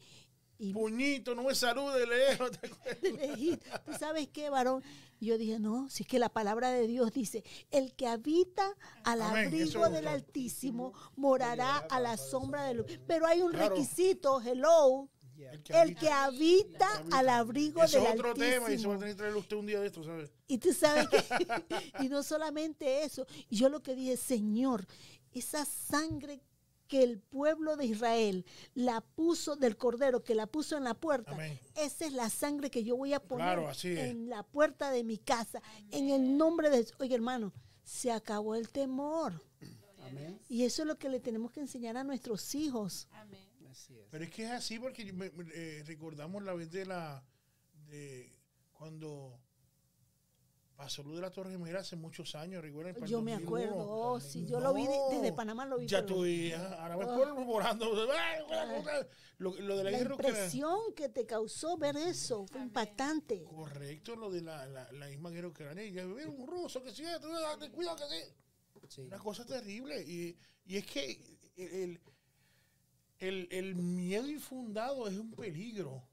Speaker 2: Y
Speaker 3: Puñito, no me salude lejos. *laughs*
Speaker 2: de. ¿Tú sabes qué, varón? Y yo dije, no, si es que la palabra de Dios dice, el que habita al
Speaker 3: Amén,
Speaker 2: abrigo del Altísimo morará a la sombra de luz. Pero hay un
Speaker 3: Claro.
Speaker 2: requisito, hello, el que habita al abrigo
Speaker 3: Eso
Speaker 2: del
Speaker 3: es otro tema y se va a
Speaker 2: Altísimo.
Speaker 3: tener que traer usted un día de esto, ¿sabes?
Speaker 2: Y tú sabes que, *laughs* *laughs* y no solamente eso, y yo lo que dije, Señor, esa sangre que el pueblo de Israel la puso del cordero, que la puso en la puerta,
Speaker 3: Amén.
Speaker 2: esa es la sangre que yo voy a poner
Speaker 3: Claro, así es.
Speaker 2: en la puerta de mi casa, en el nombre de Oye, hermano, se acabó el temor.
Speaker 5: Amén.
Speaker 2: Y eso es lo que le tenemos que enseñar a nuestros hijos.
Speaker 4: Amén.
Speaker 5: Así es.
Speaker 3: Pero es que es así porque me- me- eh, recordamos la vez de la. de cuando pasó lo de la Torre Gemela hace muchos años, recuerdan. Para el
Speaker 2: Yo me
Speaker 3: 2001.
Speaker 2: acuerdo, oh, sí, yo lo vi de-
Speaker 3: No.
Speaker 2: desde Panamá, lo vi.
Speaker 3: Ya tú veías, ahora me estoy volando. Lo, lo de la,
Speaker 2: la
Speaker 3: guerra ucraniana.
Speaker 2: impresión que te causó ver eso fue
Speaker 4: Amén.
Speaker 2: impactante.
Speaker 3: Correcto, lo de la, la, la misma guerra ucraniana. Y ya un ruso que sí, date cuidado que sí.
Speaker 5: Sí.
Speaker 3: Una cosa terrible. Y, y es que el, el, el miedo infundado es un peligro.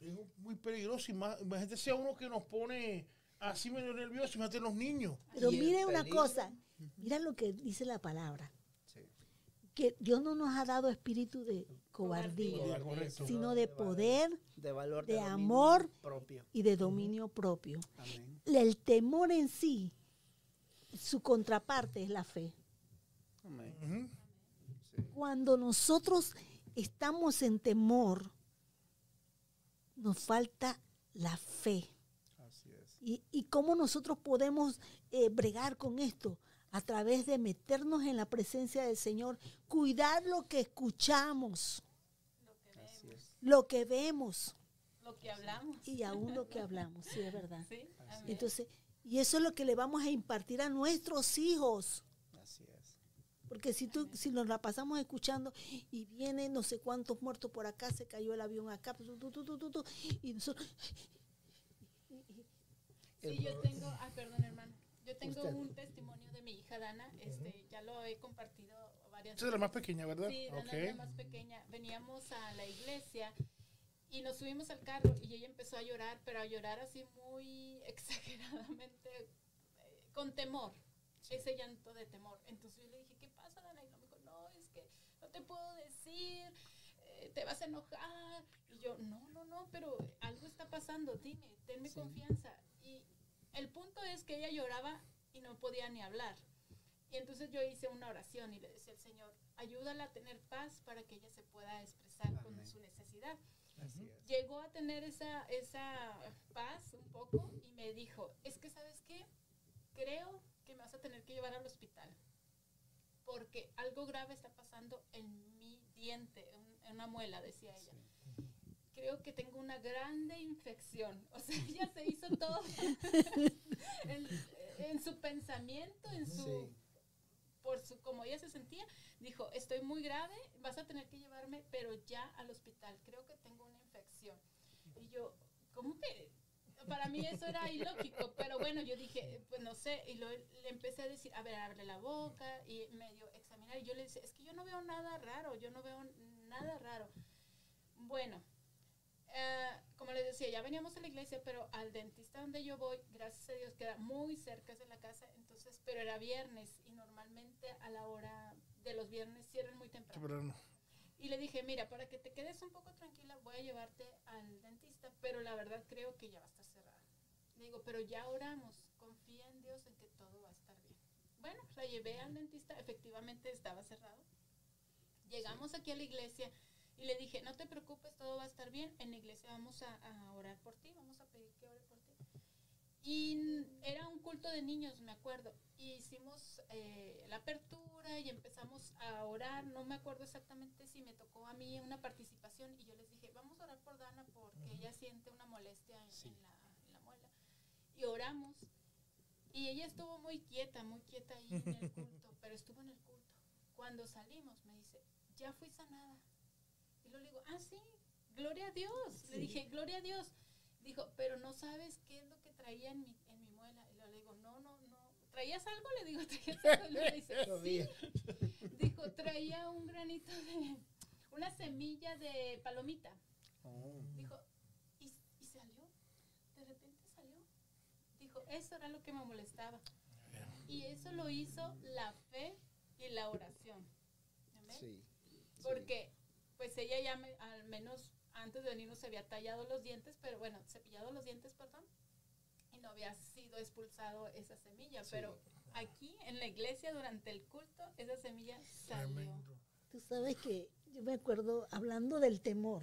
Speaker 3: Es muy peligroso. Y más, imagínate sea uno que nos pone así medio nervioso. Imagínate los niños.
Speaker 2: Pero
Speaker 5: el
Speaker 2: mire una cosa, mira lo que dice la palabra,
Speaker 5: Sí.
Speaker 2: que Dios no nos ha dado espíritu de cobardía, sino de poder
Speaker 1: de valor,
Speaker 2: de amor.
Speaker 1: propio.
Speaker 2: y de dominio propio.
Speaker 1: Amén.
Speaker 2: El temor en sí, su contraparte es la fe.
Speaker 1: Amén.
Speaker 2: Cuando nosotros estamos en temor, nos falta la fe.
Speaker 1: Así es.
Speaker 2: ¿Y, y cómo nosotros podemos eh, bregar con esto? A través de meternos en la presencia del Señor, cuidar lo que escuchamos, lo que vemos
Speaker 4: Lo que hablamos.
Speaker 2: y aún lo que hablamos, sí, es verdad.
Speaker 4: Sí.
Speaker 2: Entonces, y eso es lo que le vamos a impartir a nuestros hijos. Porque si tú, si nos la pasamos escuchando y viene no sé cuántos muertos por acá, se cayó el avión acá, tu, tu, tu, tu, tu, tu, y nosotros,
Speaker 4: Sí, yo tengo, ah, perdón hermano, yo tengo
Speaker 5: Usted.
Speaker 4: un testimonio de mi hija Dana, este, ya lo he compartido varias
Speaker 3: Esa es la más pequeña, ¿verdad?
Speaker 4: Sí, Dana
Speaker 3: Ok.
Speaker 4: es la más pequeña. Veníamos a la iglesia y nos subimos al carro y ella empezó a llorar, pero a llorar así muy *laughs* exageradamente, eh, con temor, ese llanto de temor. Entonces yo le dije, ¿qué pasa, Dana? Y me dijo, no, es que no te puedo decir, eh, te vas a enojar. Y yo, no, no, no, pero algo está pasando, dime, tenme
Speaker 5: Sí.
Speaker 4: confianza. Y el punto es que ella lloraba y no podía ni hablar. Y entonces yo hice una oración y le decía al Señor, ayúdala a tener paz para que ella se pueda expresar con su necesidad.
Speaker 1: Así es.
Speaker 4: Llegó a tener esa, esa paz un poco y me dijo, es que sabes qué, creo que me vas a tener que llevar al hospital porque algo grave está pasando en mi diente, en, en una muela, decía ella. Creo que tengo una grande infección. O sea, *laughs* ella se hizo todo *laughs* en, en su pensamiento, en su
Speaker 1: Sí.
Speaker 4: por su como ella se sentía, dijo, estoy muy grave, vas a tener que llevarme, pero ya al hospital, creo que tengo una infección. Y yo, ¿cómo que? Para mí eso era ilógico, pero bueno, yo dije, pues no sé, y lo- le empecé a decir, a ver, abre la boca, y medio examinar, y yo le decía, es que yo no veo nada raro, yo no veo nada raro. Bueno, eh, como les decía, ya veníamos a la iglesia, pero al dentista donde yo voy, gracias a Dios, queda muy cerca de la casa, entonces, pero era viernes y normalmente a la hora de los viernes cierran muy temprano.
Speaker 3: Temprano.
Speaker 4: Y le dije, mira, para que te quedes un poco tranquila, voy a llevarte al dentista, pero la verdad creo que ya. Le digo, pero ya oramos, confía en Dios en que todo va a estar bien. Bueno, la llevé al dentista, efectivamente estaba cerrado. Llegamos aquí a la iglesia y le dije, no te preocupes, todo va a estar bien, en la iglesia vamos a, a orar por ti, vamos a pedir que ore por ti. Y era un culto de niños, me acuerdo. Y hicimos eh, la apertura y empezamos a orar. No me acuerdo exactamente si me tocó a mí una participación. Y yo les dije, vamos a orar por Dana porque ella siente una molestia en,
Speaker 1: Sí.
Speaker 4: en la. Y oramos. Y ella estuvo muy quieta, muy quieta ahí en el *laughs* culto, pero estuvo en el culto. Cuando salimos me dice, ya fui sanada. Y luego le digo, ah, sí, gloria a Dios. Le dije, gloria a Dios. Dijo, pero no sabes qué es lo que traía en mi, en mi muela. Y luego le digo, no, no, no. ¿Traías algo? Le digo, *laughs* ¿traías algo? Y le dice, *laughs* sí. Dijo, traía un granito de, una semilla de palomita.
Speaker 1: Oh,
Speaker 4: Dijo, ¿y, y salió? De repente salió. Dijo, eso era lo que me molestaba. Y eso lo hizo la fe y la oración. Amén.
Speaker 1: sí.
Speaker 4: Porque, pues ella ya me- al menos antes de venirnos se había tallado los dientes, pero bueno, cepillado los dientes, perdón, y no había sido expulsado esa semilla.
Speaker 1: Sí.
Speaker 4: Pero aquí en la iglesia, durante el culto, esa semilla salió.
Speaker 3: Tremendo.
Speaker 2: Tú sabes que yo me acuerdo, hablando del temor,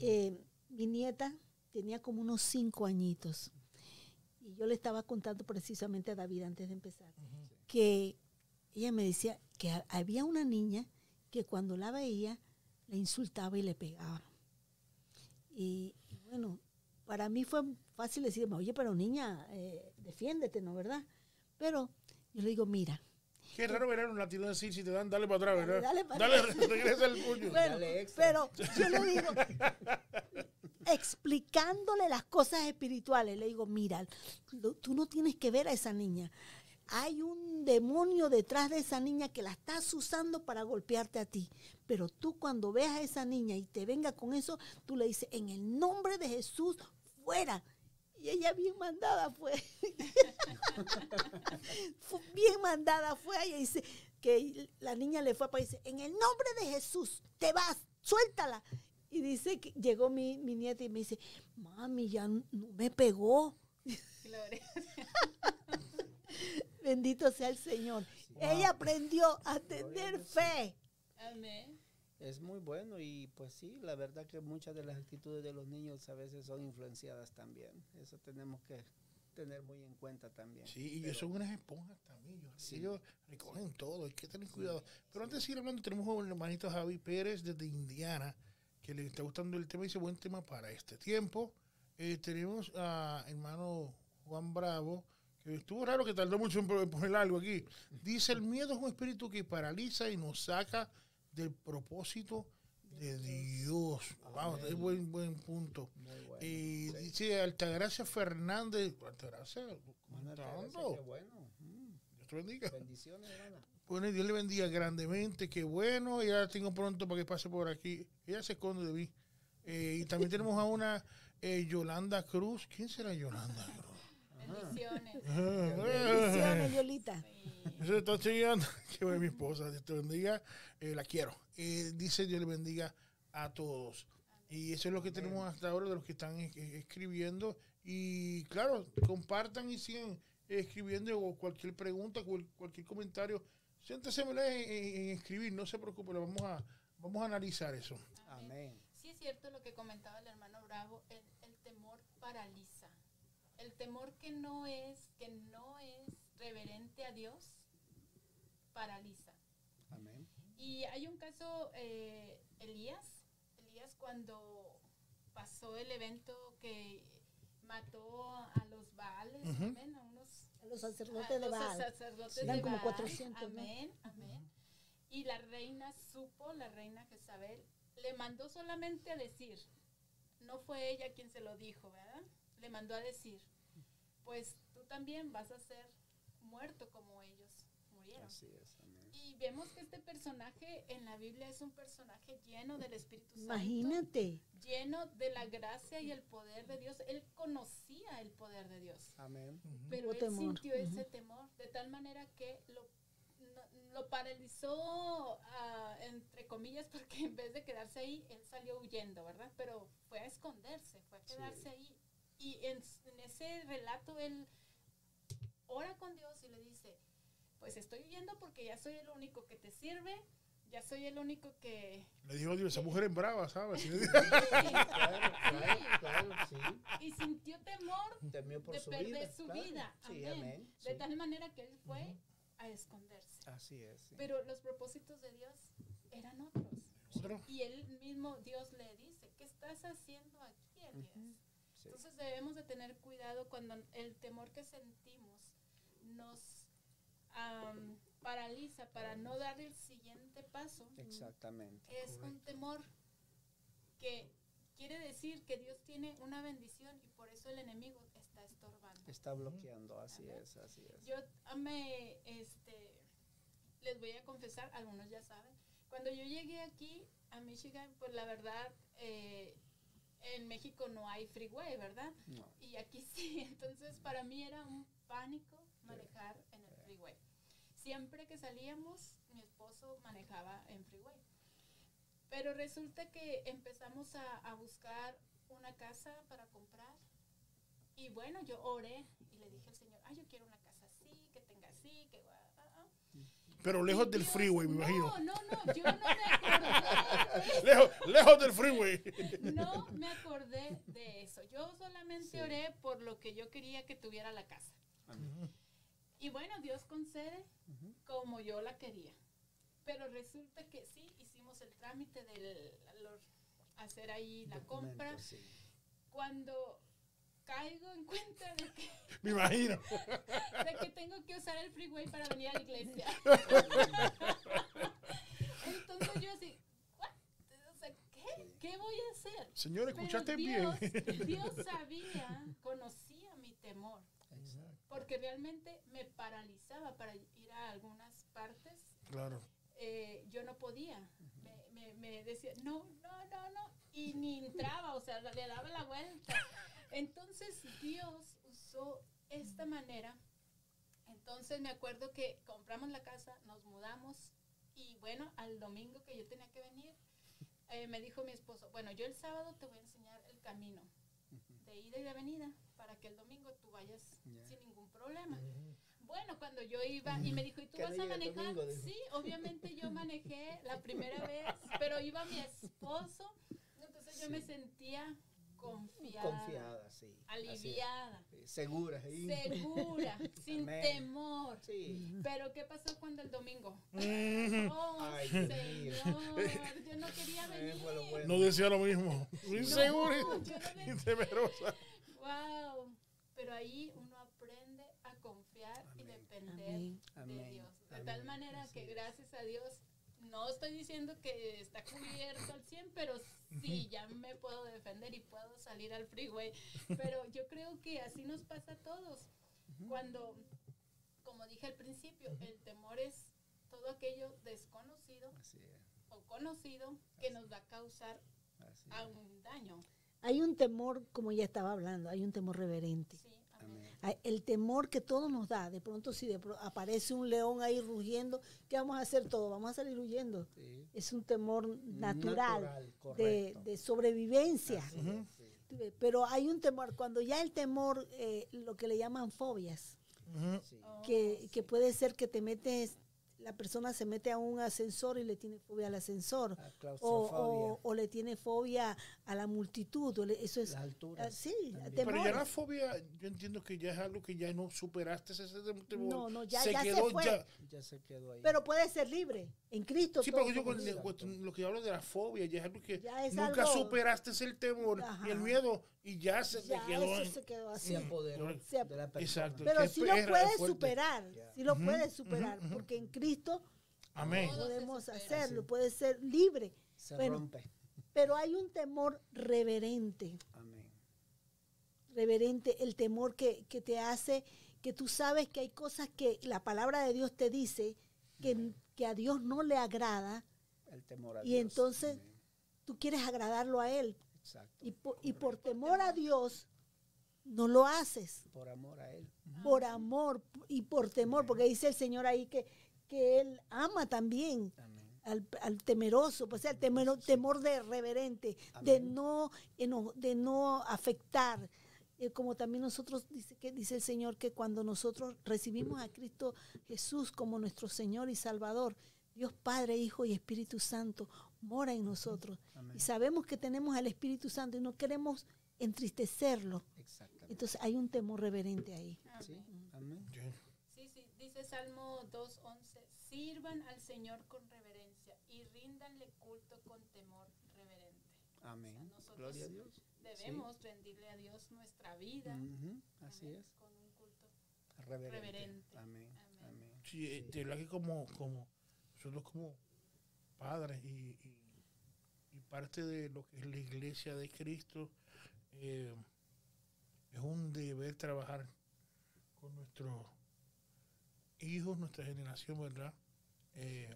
Speaker 2: eh, mi nieta tenía como unos cinco añitos y yo le estaba contando precisamente a David antes de empezar que ella me decía que ha- había una niña que cuando la veía le insultaba y le pegaba. Y, y bueno, para mí fue fácil decirme, oye, pero niña, eh, defiéndete, ¿no? ¿Verdad? Pero yo le digo, mira,
Speaker 3: Qué raro ver a un latino decir, si te dan, dale para atrás, ¿verdad?
Speaker 2: Dale para
Speaker 3: Dale, regresa el puño.
Speaker 2: Bueno,
Speaker 1: Dale extra.
Speaker 2: pero yo le digo, explicándole las cosas espirituales, le digo, mira, tú no tienes que ver a esa niña. Hay un demonio detrás de esa niña que la estás usando para golpearte a ti. Pero tú cuando veas a esa niña y te venga con eso, tú le dices, en el nombre de Jesús, fuera. Y ella bien mandada fue. *laughs* Bien mandada fue. Ella dice que la niña le fue para dice, en el nombre de Jesús, te vas, suéltala. Y dice que llegó mi, mi nieta y me dice, mami, ya no me pegó.
Speaker 4: Gloria. *laughs*
Speaker 2: Bendito sea el Señor. Ella aprendió a tener fe.
Speaker 4: Amén.
Speaker 1: Es muy bueno y pues sí, la verdad que muchas de las actitudes de los niños a veces son influenciadas también. Eso tenemos que tener muy en cuenta también.
Speaker 3: Sí, y ellos
Speaker 1: Pero-
Speaker 3: son unas esponjas también. ellos-
Speaker 1: Sí.
Speaker 3: Ellos recogen todo, hay que tener cuidado. Pero antes de seguir hablando, tenemos a un hermanito Javi Pérez desde Indiana, que le está gustando el tema y dice, buen tema para este tiempo. Eh, tenemos a hermano Juan Bravo, que estuvo raro que tardó mucho en po- en poner algo aquí. Dice, el miedo es un espíritu que paraliza y nos saca del propósito de Dios. Wow, es buen, buen punto.
Speaker 1: Muy bueno.
Speaker 3: Y
Speaker 1: Sí.
Speaker 3: dice Altagracia Fernández, Altagracia, ¿cómo ando?
Speaker 1: qué bueno. Mm,
Speaker 3: Dios te bendiga.
Speaker 1: Bendiciones, hermana.
Speaker 3: Bueno, y Dios le bendiga grandemente, qué bueno, ya tengo pronto para que pase por aquí. Ella se esconde de mí. Eh, y también tenemos a una eh, Yolanda Cruz. ¿Quién será Yolanda Cruz?
Speaker 4: Bendiciones. *laughs*
Speaker 2: Bendiciones, Yolita.
Speaker 4: Sí.
Speaker 3: Se está chillando. *laughs* Qué buena mi esposa. Dios te bendiga. Eh, la quiero. Eh, dice Dios le bendiga a todos. Y eso es lo que tenemos hasta ahora de los que están eh, escribiendo. Y claro, compartan y sigan escribiendo o cualquier pregunta, cual- cualquier comentario, siéntese en, en- en escribir, no se preocupe, lo vamos a, vamos a analizar eso.
Speaker 1: Amén.
Speaker 4: Sí es cierto lo que comentaba el hermano Bravo, el, el temor paraliza. El temor que no es, que no es reverente a Dios, paraliza.
Speaker 1: Amén.
Speaker 4: Y hay un caso, eh, Elías, Elías cuando pasó el evento que mató a los Baales, amén, a unos
Speaker 2: A los sacerdotes
Speaker 4: a
Speaker 2: de
Speaker 4: los
Speaker 2: Baal.
Speaker 4: sacerdotes
Speaker 2: Eran
Speaker 4: de
Speaker 2: como
Speaker 4: Baal.
Speaker 2: 400, ¿no?
Speaker 4: Amén, amén. Y la reina supo, la reina Jezabel, le mandó solamente a decir, no fue ella quien se lo dijo, ¿verdad? Le mandó a decir, pues tú también vas a ser muerto como ellos murieron.
Speaker 1: Así es.
Speaker 4: Y vemos que este personaje en la Biblia es un personaje lleno del Espíritu Santo
Speaker 2: Imagínate.
Speaker 4: lleno de la gracia y el poder de Dios. Él conocía el poder de Dios,
Speaker 1: Amén.
Speaker 4: pero él
Speaker 2: temor.
Speaker 4: sintió ese temor de tal manera que lo, paralizó, ah, entre comillas, porque en vez de quedarse ahí, él salió huyendo, ¿verdad? Pero fue a esconderse, fue a
Speaker 1: Sí.
Speaker 4: quedarse ahí. Y en, en ese relato él ora con Dios y le dice, pues estoy huyendo porque ya soy el único que te sirve, ya soy el único que...
Speaker 3: Le dijo Dios, esa mujer es brava, ¿sabes? *laughs*
Speaker 1: Claro, claro, claro, sí.
Speaker 4: y sintió temor
Speaker 1: Temió por
Speaker 4: de
Speaker 1: su
Speaker 4: perder
Speaker 1: vida.
Speaker 4: su
Speaker 1: claro.
Speaker 4: vida.
Speaker 1: Sí,
Speaker 4: Amén.
Speaker 1: amén.
Speaker 4: De
Speaker 1: sí.
Speaker 4: tal manera que él fue a esconderse.
Speaker 1: Así es. sí.
Speaker 4: Pero los propósitos de Dios eran otros.
Speaker 3: Otro.
Speaker 4: Y él mismo, Dios le dice, ¿qué estás haciendo aquí, Elías?
Speaker 1: Sí.
Speaker 4: Entonces debemos de tener cuidado cuando el temor que sentimos nos am, paraliza para no dar el siguiente paso.
Speaker 1: Exactamente.
Speaker 4: Es un temor que quiere decir que Dios tiene una bendición y por eso el enemigo está estorbando.
Speaker 1: Está bloqueando, así
Speaker 4: Amén.
Speaker 1: es, así es.
Speaker 4: Yo ah, me, este, les voy a confesar, algunos ya saben, cuando yo llegué aquí a Michigan, pues la verdad, eh, en México no hay freeway, ¿verdad?
Speaker 1: No.
Speaker 4: Y aquí *laughs* sí, entonces para mí era un pánico manejar. Siempre que salíamos, mi esposo manejaba en freeway. Pero resulta que empezamos a, a buscar una casa para comprar. Y bueno, yo oré y le dije al Señor, ah, yo quiero una casa así, que tenga así, que... ah, ah, ah".
Speaker 3: Pero lejos
Speaker 4: Y
Speaker 3: del
Speaker 4: Dios-
Speaker 3: freeway, me
Speaker 4: no,
Speaker 3: imagino.
Speaker 4: No, no, yo no me acordé. *laughs*
Speaker 3: Lejos, lejos del freeway.
Speaker 4: No me acordé de eso. Yo solamente
Speaker 1: Sí.
Speaker 4: oré por lo que yo quería que tuviera la casa. Y bueno, Dios concede como yo la quería. Pero resulta que sí, hicimos el trámite de hacer ahí la compra.
Speaker 1: Sí.
Speaker 4: Cuando caigo en cuenta de que, *laughs*
Speaker 3: Me imagino. *laughs*
Speaker 4: de que tengo que usar el freeway para venir a la iglesia. *laughs* Entonces yo así, ¿what? O sea, ¿qué? ¿Qué voy a hacer?
Speaker 3: Señor, escuchaste
Speaker 4: Dios,
Speaker 3: bien.
Speaker 4: Dios sabía, conocía mi temor. Porque realmente me paralizaba para ir a algunas partes.
Speaker 3: Claro.
Speaker 4: eh, yo no podía. Me, me- me decía, no, no, no, no. Y ni entraba, o sea, le daba la vuelta. Entonces Dios usó esta manera. Entonces me acuerdo que compramos la casa, nos mudamos y bueno, al domingo que yo tenía que venir, eh, me dijo mi esposo, bueno, yo el sábado te voy a enseñar el camino de ida y de venida para que el domingo tú vayas
Speaker 1: Ya.
Speaker 4: sin ningún problema. Bueno, cuando yo iba y me dijo, ¿y tú vas
Speaker 1: no
Speaker 4: a manejar?
Speaker 1: domingo,
Speaker 4: sí, obviamente yo manejé la primera vez, pero iba mi esposo, entonces yo
Speaker 1: Sí.
Speaker 4: me sentía confiada,
Speaker 1: Confiada, sí.
Speaker 4: aliviada,
Speaker 1: Sí, Segura. *laughs* ahí.
Speaker 4: segura, sin
Speaker 1: Amén.
Speaker 4: temor.
Speaker 1: Sí.
Speaker 4: Pero ¿qué pasó cuando el domingo? Oh, *laughs*
Speaker 1: Ay, Dios mío.
Speaker 4: Señor, yo no quería
Speaker 1: Eh,
Speaker 4: venir.
Speaker 1: bueno.
Speaker 3: No decía lo mismo. Insegura
Speaker 4: yo no de- *laughs*
Speaker 3: y temerosa.
Speaker 4: Wow. Pero ahí uno aprende a confiar y depender
Speaker 2: Amén.
Speaker 4: de
Speaker 1: Amén.
Speaker 4: Dios. De
Speaker 1: Amén.
Speaker 4: tal manera
Speaker 1: Así
Speaker 4: que gracias a Dios, no estoy diciendo que está cubierto al 100, pero sí, ya me puedo defender y puedo salir al freeway. Pero yo creo que así nos pasa a todos. Cuando, como dije al principio, el temor es todo aquello desconocido o conocido que nos va a causar a un daño.
Speaker 2: Hay un temor, como ya estaba hablando, hay un temor reverente.
Speaker 4: Sí, amén.
Speaker 1: Amén.
Speaker 2: Hay- El temor que todo nos da, de pronto si de pro- aparece un león ahí rugiendo, ¿qué vamos a hacer todo? Vamos a salir huyendo.
Speaker 1: Sí.
Speaker 2: Es un temor natural, de, sobrevivencia.
Speaker 1: Así sí.
Speaker 2: Pero hay un temor, cuando ya el temor, eh, lo que le llaman fobias.
Speaker 4: Oh,
Speaker 2: que, que puede ser que te metes, la persona se mete a un ascensor y le tiene fobia al ascensor. O, o, o le tiene fobia a la multitud. o le- eso es.
Speaker 1: las
Speaker 2: ah, sí.
Speaker 3: Pero ya la fobia, yo entiendo que ya es algo que ya no superaste ese temor.
Speaker 2: No, no, ya-
Speaker 3: se
Speaker 2: ya se
Speaker 3: quedó
Speaker 2: fue.
Speaker 3: ya.
Speaker 1: Ya se quedó ahí.
Speaker 2: Pero puede ser libre. En Cristo.
Speaker 3: Sí,
Speaker 2: todo
Speaker 3: pero yo con- lo que yo hablo de la fobia ya es algo que
Speaker 2: Ya es
Speaker 3: nunca
Speaker 2: algo-
Speaker 3: superaste el temor y el miedo y ya se te quedó.
Speaker 2: eso
Speaker 3: en-
Speaker 2: se quedó así.
Speaker 5: Se apoderó
Speaker 2: Se-
Speaker 5: de la persona.
Speaker 3: Exacto.
Speaker 2: Pero
Speaker 3: es-
Speaker 2: lo
Speaker 3: es
Speaker 2: puedes superar. Sí lo puedes superar. Porque en Cristo
Speaker 3: Amén.
Speaker 2: Podemos hacerlo.
Speaker 1: Sí.
Speaker 2: Puedes ser libre.
Speaker 1: se
Speaker 2: bueno.
Speaker 1: rompe.
Speaker 2: Pero hay un temor reverente.
Speaker 1: Amén.
Speaker 2: reverente, el temor que, que te hace, que tú sabes que hay cosas que la palabra de Dios te dice que, que a Dios no le agrada,
Speaker 1: El temor a
Speaker 2: Y
Speaker 1: Dios.
Speaker 2: entonces-
Speaker 1: Amén.
Speaker 2: tú quieres agradarlo a Él.
Speaker 1: Exacto.
Speaker 2: Y por, y por temor a Dios, no lo haces.
Speaker 1: Por amor a Él.
Speaker 2: Por amor y por temor, porque dice el Señor ahí que, que Él ama también.
Speaker 1: Amén.
Speaker 2: Al, al temeroso, pues el temor, temor de reverente, de no, de no afectar. Eh, como también nosotros, dice, que, dice el Señor, que cuando nosotros recibimos a Cristo Jesús como nuestro Señor y Salvador, Dios Padre, Hijo y Espíritu Santo mora en nosotros.
Speaker 1: Amén.
Speaker 2: Y sabemos que tenemos al Espíritu Santo y no queremos entristecerlo.
Speaker 1: Exactamente.
Speaker 2: Entonces hay un temor reverente ahí.
Speaker 1: Sí.
Speaker 4: Amén.
Speaker 1: Amén.
Speaker 3: Sí.
Speaker 4: Dice Salmo 2.11, sirvan al Señor con reverencia y ríndanle culto con temor reverente.
Speaker 1: Amén.
Speaker 4: nosotros
Speaker 1: Gloria a Dios.
Speaker 4: Debemos rendirle a Dios nuestra vida.
Speaker 1: Así
Speaker 4: amén,
Speaker 1: es.
Speaker 4: Con un culto.
Speaker 1: Reverente.
Speaker 4: Reverente.
Speaker 1: Amén.
Speaker 4: Amén.
Speaker 1: Amén.
Speaker 3: Sí, eh, verdad que como, como nosotros como padres y parte de lo que es la iglesia de Cristo, eh, es un deber trabajar con nuestros hijos, nuestra generación, ¿verdad? Eh,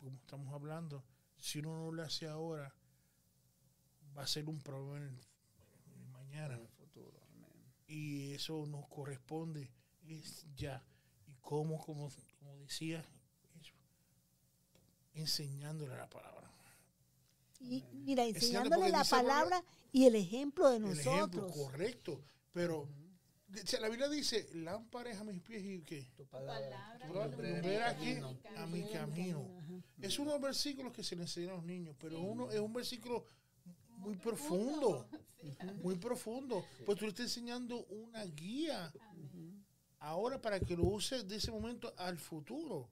Speaker 3: como estamos hablando, si uno no lo hace ahora, va a ser un problema en- en mañana
Speaker 1: En el futuro. Amén.
Speaker 3: y eso nos corresponde es ya y cómo como, como decía es enseñándole la palabra
Speaker 2: Y mira, enseñándole la
Speaker 3: palabra-
Speaker 2: y el ejemplo de
Speaker 3: el ejemplo
Speaker 2: nosotros.
Speaker 3: correcto pero la Biblia dice lámpara es a mis pies y qué
Speaker 1: Tu palabra.
Speaker 3: Tu
Speaker 4: a
Speaker 3: aquí,
Speaker 4: mi
Speaker 3: a mi camino es unos versículos que se le enseñan a los niños pero
Speaker 4: Sí.
Speaker 3: uno es un versículo muy profundo muy profundo *laughs* pues tú le estás enseñando una guía
Speaker 4: amén.
Speaker 3: ahora para que lo use de ese momento al futuro.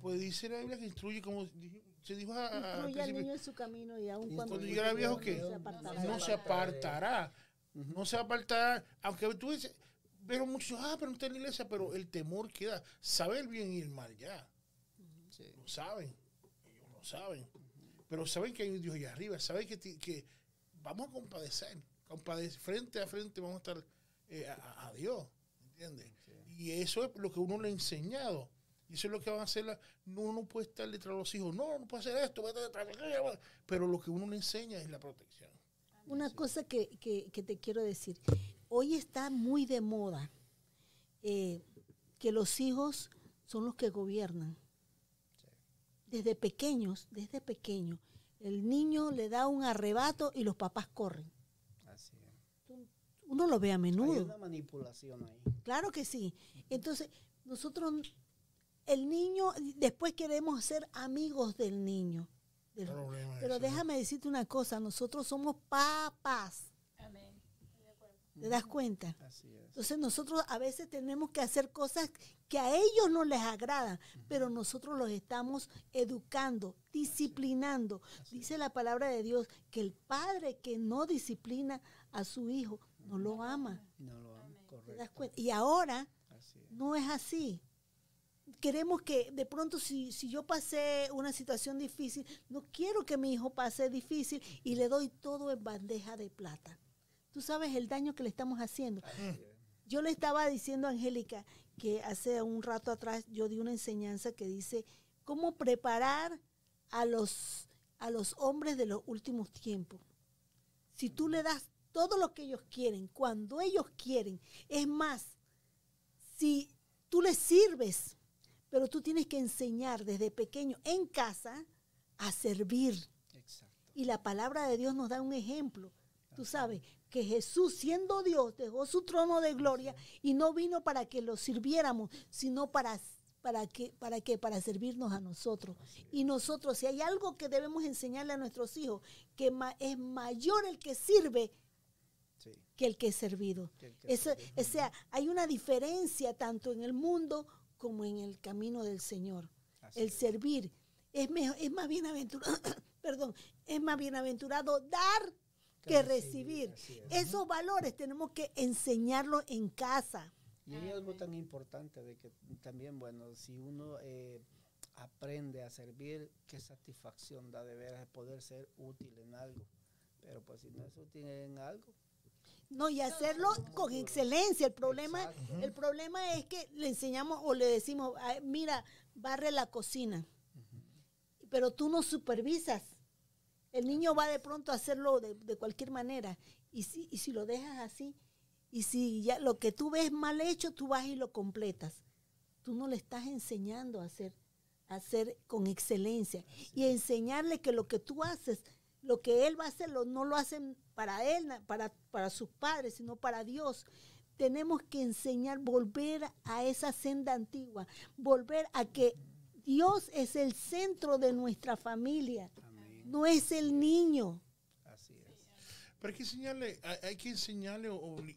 Speaker 3: Pues dice la Biblia que instruye, como se dijo a- a- al
Speaker 2: Instruye al
Speaker 3: principio,
Speaker 2: niño en su camino y aun
Speaker 1: Y
Speaker 2: cuando,
Speaker 3: cuando llegara viejo, ¿qué?
Speaker 2: no se apartará.
Speaker 3: no se apartará, no se apartará, aunque tú dices, pero muchos, ah, pero no está en la iglesia, pero el temor queda, sabe el bien y el mal ya,
Speaker 1: Sí.
Speaker 3: lo saben, ellos lo saben, pero saben que hay un Dios allá arriba, saben que, que vamos a compadecer, compadecer, frente a frente vamos a estar eh, a- a, a Dios, ¿entiendes? Y eso es lo que uno le ha enseñado. Y eso es lo que van a hacer. la- no, uno puede estar detrás de los hijos. No, no puede hacer esto. vete detrás de aquello, Pero lo que uno le enseña es la protección.
Speaker 2: Una cosa que, que- que te quiero decir. Hoy está muy de moda eh, que los hijos son los que gobiernan. Desde pequeños, desde pequeños. El niño le da un arrebato y los papás corren.
Speaker 1: Así es.
Speaker 2: Uno lo ve a
Speaker 1: Hay
Speaker 2: menudo.
Speaker 1: una manipulación ahí.
Speaker 2: Claro que sí. Entonces, nosotros, el niño, después queremos ser amigos del niño. Del-
Speaker 3: Problema
Speaker 2: Pero
Speaker 3: ese, ¿no?
Speaker 2: déjame decirte una cosa, nosotros somos papás.
Speaker 4: Amén.
Speaker 2: ¿Te das cuenta?
Speaker 1: Así es.
Speaker 2: Entonces nosotros a veces tenemos que hacer cosas que a ellos no les agradan, pero nosotros los estamos educando, disciplinando. Dice la palabra de Dios que el padre que no disciplina a su hijo no lo ama.
Speaker 1: No lo amo.
Speaker 2: ¿Te das
Speaker 1: Correcto.
Speaker 2: cuenta? Y ahora
Speaker 1: Así es.
Speaker 2: no es así. Queremos que de pronto si, si yo pasé una situación difícil, no quiero que mi hijo pase difícil y le doy todo en bandeja de plata. Tú sabes el daño que le estamos haciendo. Yo le estaba diciendo a Angélica que hace un rato atrás yo di una enseñanza que dice cómo preparar a los, a los hombres de los últimos tiempos. Si tú le das todo lo que ellos quieren, cuando ellos quieren, es más, si tú les sirves, pero tú tienes que enseñar desde pequeño en casa a servir.
Speaker 1: Exacto.
Speaker 2: Y la palabra de Dios nos da un ejemplo. Tú Tú sabes que Jesús, siendo Dios, dejó su trono de gloria y no vino para que lo sirviéramos, sino para para que para que para servirnos a nosotros. Y nosotros si hay algo que debemos enseñarle a nuestros hijos, que ma- es mayor el que sirve
Speaker 1: Sí,
Speaker 2: que el que es servido.
Speaker 1: que que sirve.
Speaker 2: o sea, hay una diferencia tanto en el mundo como en el camino del Señor.
Speaker 1: Así
Speaker 2: el
Speaker 1: es.
Speaker 2: servir es, mejor, es más bienaventurado, *coughs* perdón, es más bienaventurado dar que,
Speaker 1: Que
Speaker 2: recibir.
Speaker 1: recibir, así es.
Speaker 2: Esos valores tenemos que enseñarlos en casa.
Speaker 1: Y hay algo tan importante de que también, bueno, si uno eh, aprende a servir, qué satisfacción da de veras poder ser útil en algo. Pero pues si no es útil en algo,
Speaker 2: No, y hacerlo con excelencia. El problema,
Speaker 1: Exacto.
Speaker 2: el problema es que le enseñamos o le decimos, "Ay, mira, barre la cocina, pero tú no supervisas. El niño va de pronto a hacerlo de, de cualquier manera. Y si, y si lo dejas así, y si ya lo que tú ves mal hecho, tú vas y lo completas. Tú no le estás enseñando a hacer, a hacer con excelencia. Y enseñarle que lo que tú haces, lo que él va a hacer, lo- no lo hacen para él, para, para sus padres, sino para Dios. Tenemos que enseñar, volver a esa senda antigua, volver a que Dios es el centro de nuestra familia,
Speaker 1: amén.
Speaker 2: no es el niño.
Speaker 1: Así es.
Speaker 3: Pero hay que enseñarle, hay, hay que enseñarle,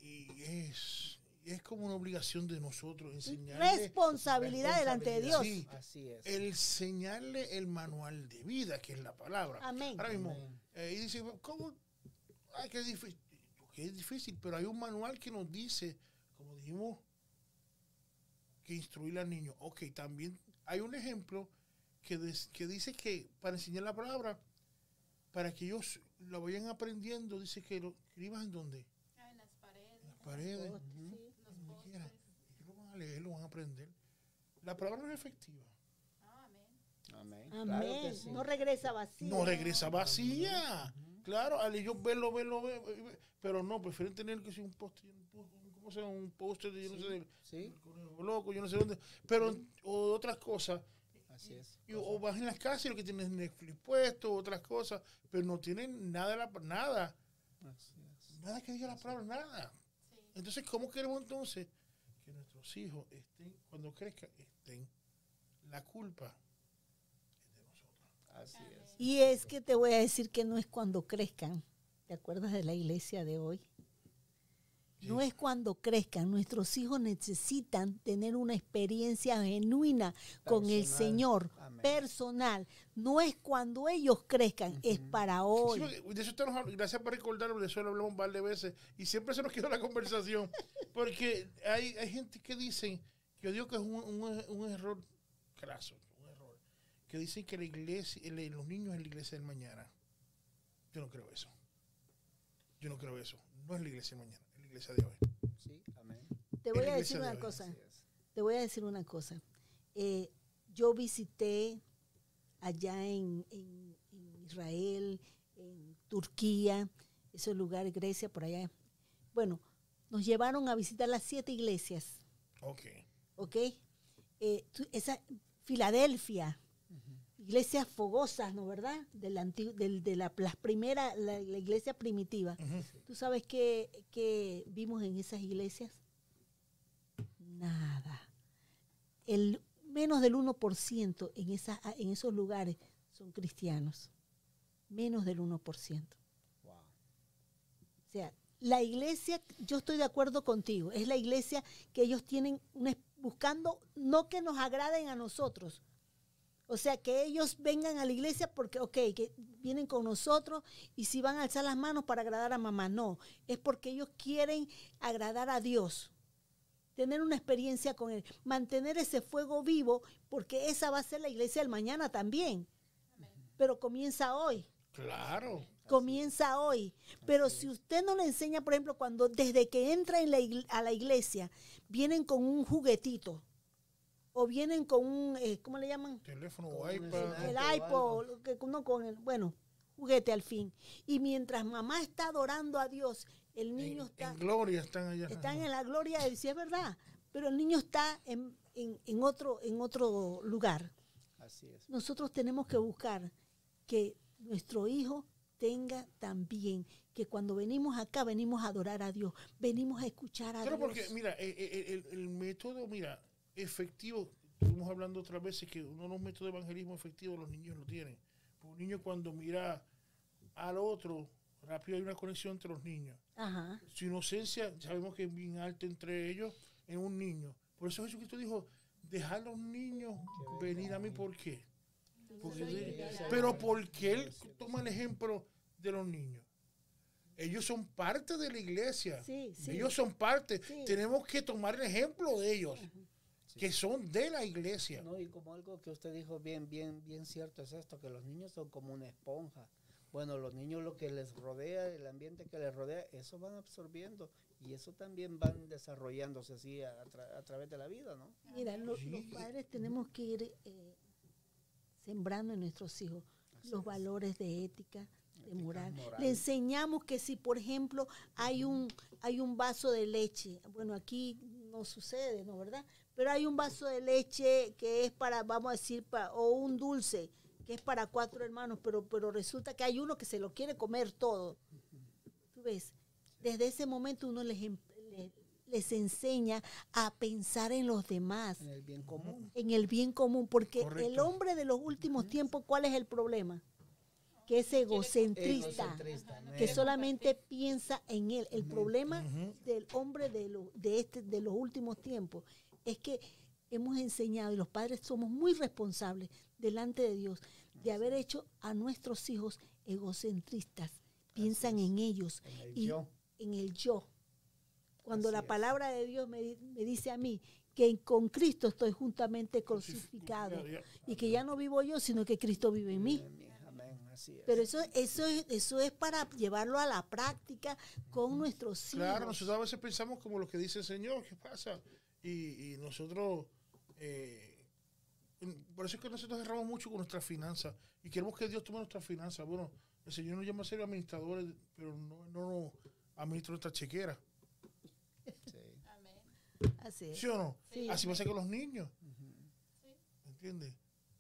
Speaker 3: y es, es como una obligación de nosotros enseñarle.
Speaker 2: Responsabilidad delante de Dios.
Speaker 3: Sí,
Speaker 1: Así es.
Speaker 3: el enseñarle el manual de vida, que es la palabra.
Speaker 2: Amén.
Speaker 3: Ahora mismo,
Speaker 1: Amén.
Speaker 3: eh, y dice, ¿cómo? Ay, que es difícil. Que es difícil, pero hay un manual que nos dice, como dijimos, que instruir al niño. Ok, también hay un ejemplo que, des- que dice que para enseñar la palabra, para que ellos lo vayan aprendiendo, dice que lo escribas en donde?
Speaker 4: Ah, en las paredes,
Speaker 3: En las paredes.
Speaker 4: los postes.
Speaker 3: Ellos lo van a leer, lo van a aprender. La palabra no es efectiva.
Speaker 4: Ah, amén.
Speaker 1: Amén. Claro que
Speaker 2: Amén.
Speaker 1: sí.
Speaker 2: No regresa vacío.
Speaker 3: no regresa vacía. Claro, al ellos verlo, verlo, verlo, pero no, prefieren tener que ser un post- ¿cómo se llama? Un póster de yo no sé, del
Speaker 1: Sí,
Speaker 3: loco, yo no sé dónde, pero o otras cosas.
Speaker 1: así es.
Speaker 3: Y, o vas en las casas y lo que tienes es Netflix puesto, otras cosas, pero no tienen nada, de la, nada,
Speaker 1: Así es.
Speaker 3: nada que diga la palabra, nada.
Speaker 4: Sí.
Speaker 3: Entonces, ¿cómo queremos entonces que nuestros hijos estén, cuando crezcan, estén? La culpa.
Speaker 1: Así es.
Speaker 2: Y es que te voy a decir que no es cuando crezcan. ¿Te acuerdas de la iglesia de hoy? No es cuando crezcan. Nuestros hijos necesitan tener una experiencia genuina con el
Speaker 1: Personal.
Speaker 2: Señor,
Speaker 1: Amén.
Speaker 2: personal. No es cuando ellos crezcan, es para hoy.
Speaker 3: de eso estamos hablando, gracias por recordarlo, de eso lo hablamos un par de veces y siempre se nos quedó la conversación. *laughs* Porque hay, hay gente que dicen, que yo digo que es un, un- un error craso, que dicen que la iglesia, el- los niños es la iglesia del mañana. Yo no creo eso. Yo no creo eso. No es la iglesia del mañana, es la iglesia de hoy.
Speaker 1: Sí, amén.
Speaker 2: Te voy a decir
Speaker 3: de
Speaker 2: una
Speaker 3: hoy.
Speaker 2: cosa. Te voy a decir una cosa. Eh, yo visité allá en, en- en Israel, en Turquía, esos lugares, Grecia, por allá. Bueno, nos llevaron a visitar las siete iglesias,
Speaker 3: Ok.
Speaker 2: ¿ok? Eh, tú- esa, Filadelfia, iglesias fogosas, ¿no verdad? Del antigu- del- de la, las primeras, la, la iglesia primitiva. ¿Tú sabes qué, qué vimos en esas iglesias? Nada. El menos del 1% en, esas, en esos lugares son cristianos. Menos del 1%.
Speaker 1: Wow.
Speaker 2: O sea, la iglesia, yo estoy de acuerdo contigo, es la iglesia que ellos tienen una- buscando no que nos agraden a nosotros. O sea, que ellos vengan a la iglesia porque, ok, que vienen con nosotros y si van a alzar las manos para agradar a mamá, no, es porque ellos quieren agradar a Dios, tener una experiencia con Él, mantener ese fuego vivo, porque esa va a ser la iglesia del mañana también, pero comienza hoy
Speaker 3: Claro.
Speaker 2: comienza hoy. Pero si usted no le enseña, por ejemplo, cuando desde que entra en la igle- a la iglesia, vienen con un juguetito o vienen con un, eh, ¿cómo le llaman?
Speaker 3: Teléfono o iPad.
Speaker 2: El iPod, lo que uno con el, bueno, juguete al fin. Y mientras mamá está adorando a Dios, el niño
Speaker 3: En,
Speaker 2: está,
Speaker 3: en gloria están allá.
Speaker 2: están en la gloria de Dios, sí es verdad, pero el niño está en, en- en otro, en otro lugar
Speaker 1: Así es.
Speaker 2: nosotros tenemos que buscar que nuestro hijo tenga también que cuando venimos acá venimos a adorar a Dios, venimos a escuchar a
Speaker 3: Claro,
Speaker 2: Dios.
Speaker 3: porque mira, eh, eh, el, el método, mira, efectivo, estuvimos hablando otras veces que uno de los métodos de evangelismo efectivo los niños lo tienen. Un niño cuando mira al otro, rápido hay una conexión entre los niños.
Speaker 2: Ajá.
Speaker 3: Su inocencia, sabemos que es bien alta entre ellos, en un niño. Por eso Jesucristo dijo, dejar a los niños venir a mí, ¿por qué? Porque
Speaker 4: liberal.
Speaker 3: pero porque él toma el ejemplo de los niños. Ellos son parte de la iglesia.
Speaker 2: Sí, sí.
Speaker 3: Ellos son parte.
Speaker 2: Sí.
Speaker 3: Tenemos que tomar el ejemplo de ellos, que son de la iglesia.
Speaker 1: No, y como algo que usted dijo bien, bien, bien cierto es esto, que los niños son como una esponja. Bueno, los niños lo que les rodea, el ambiente que les rodea, eso van absorbiendo y eso también van desarrollándose así a, tra- a través de la vida, ¿no?
Speaker 2: Mira, lo-
Speaker 3: Sí.
Speaker 2: los padres tenemos que ir eh, sembrando en nuestros hijos los valores de ética, de moral.
Speaker 1: moral.
Speaker 2: Le enseñamos que si, por ejemplo, hay un, hay un vaso de leche, bueno, aquí no sucede, ¿no? ¿Verdad? Pero hay un vaso de leche que es para, vamos a decir, o un dulce que es para cuatro hermanos, pero, pero resulta que hay uno que se lo quiere comer todo. ¿Tú ves? Desde ese momento uno les, em- le- les enseña a pensar en los demás
Speaker 1: En el bien común.
Speaker 2: en el bien común, porque el hombre de los últimos tiempos, ¿cuál es el problema? Que es egocentrista,
Speaker 1: Egocentrista, ¿no?
Speaker 2: que solamente piensa en él. El problema del hombre de, lo- de, este, de los últimos tiempos es que hemos enseñado, y los padres somos muy responsables delante de Dios, de haber hecho a nuestros hijos egocentristas. Piensan en ellos
Speaker 1: En el
Speaker 2: y
Speaker 1: yo.
Speaker 2: en el yo. Cuando
Speaker 1: Así
Speaker 2: la
Speaker 1: es.
Speaker 2: palabra de Dios me, di- me dice a mí que con Cristo estoy juntamente crucificado y que ya no vivo yo, sino que Cristo vive en mí.
Speaker 1: Así es.
Speaker 2: Pero eso, eso, es, eso es para llevarlo a la práctica con nuestros hijos.
Speaker 3: Claro, nosotros a veces pensamos como lo que dice el Señor, ¿qué pasa? Y, y nosotros, eh, en- por eso es que nosotros erramos mucho con nuestras finanzas y queremos que Dios tome nuestras finanzas. Bueno, el Señor nos llama a ser administradores, pero no, no nos administra nuestra chequera. *laughs*
Speaker 1: Sí.
Speaker 4: Amén.
Speaker 2: Así es.
Speaker 3: ¿Sí o no?
Speaker 2: Sí.
Speaker 3: Así pasa con los niños.
Speaker 4: Sí.
Speaker 3: ¿Entiendes?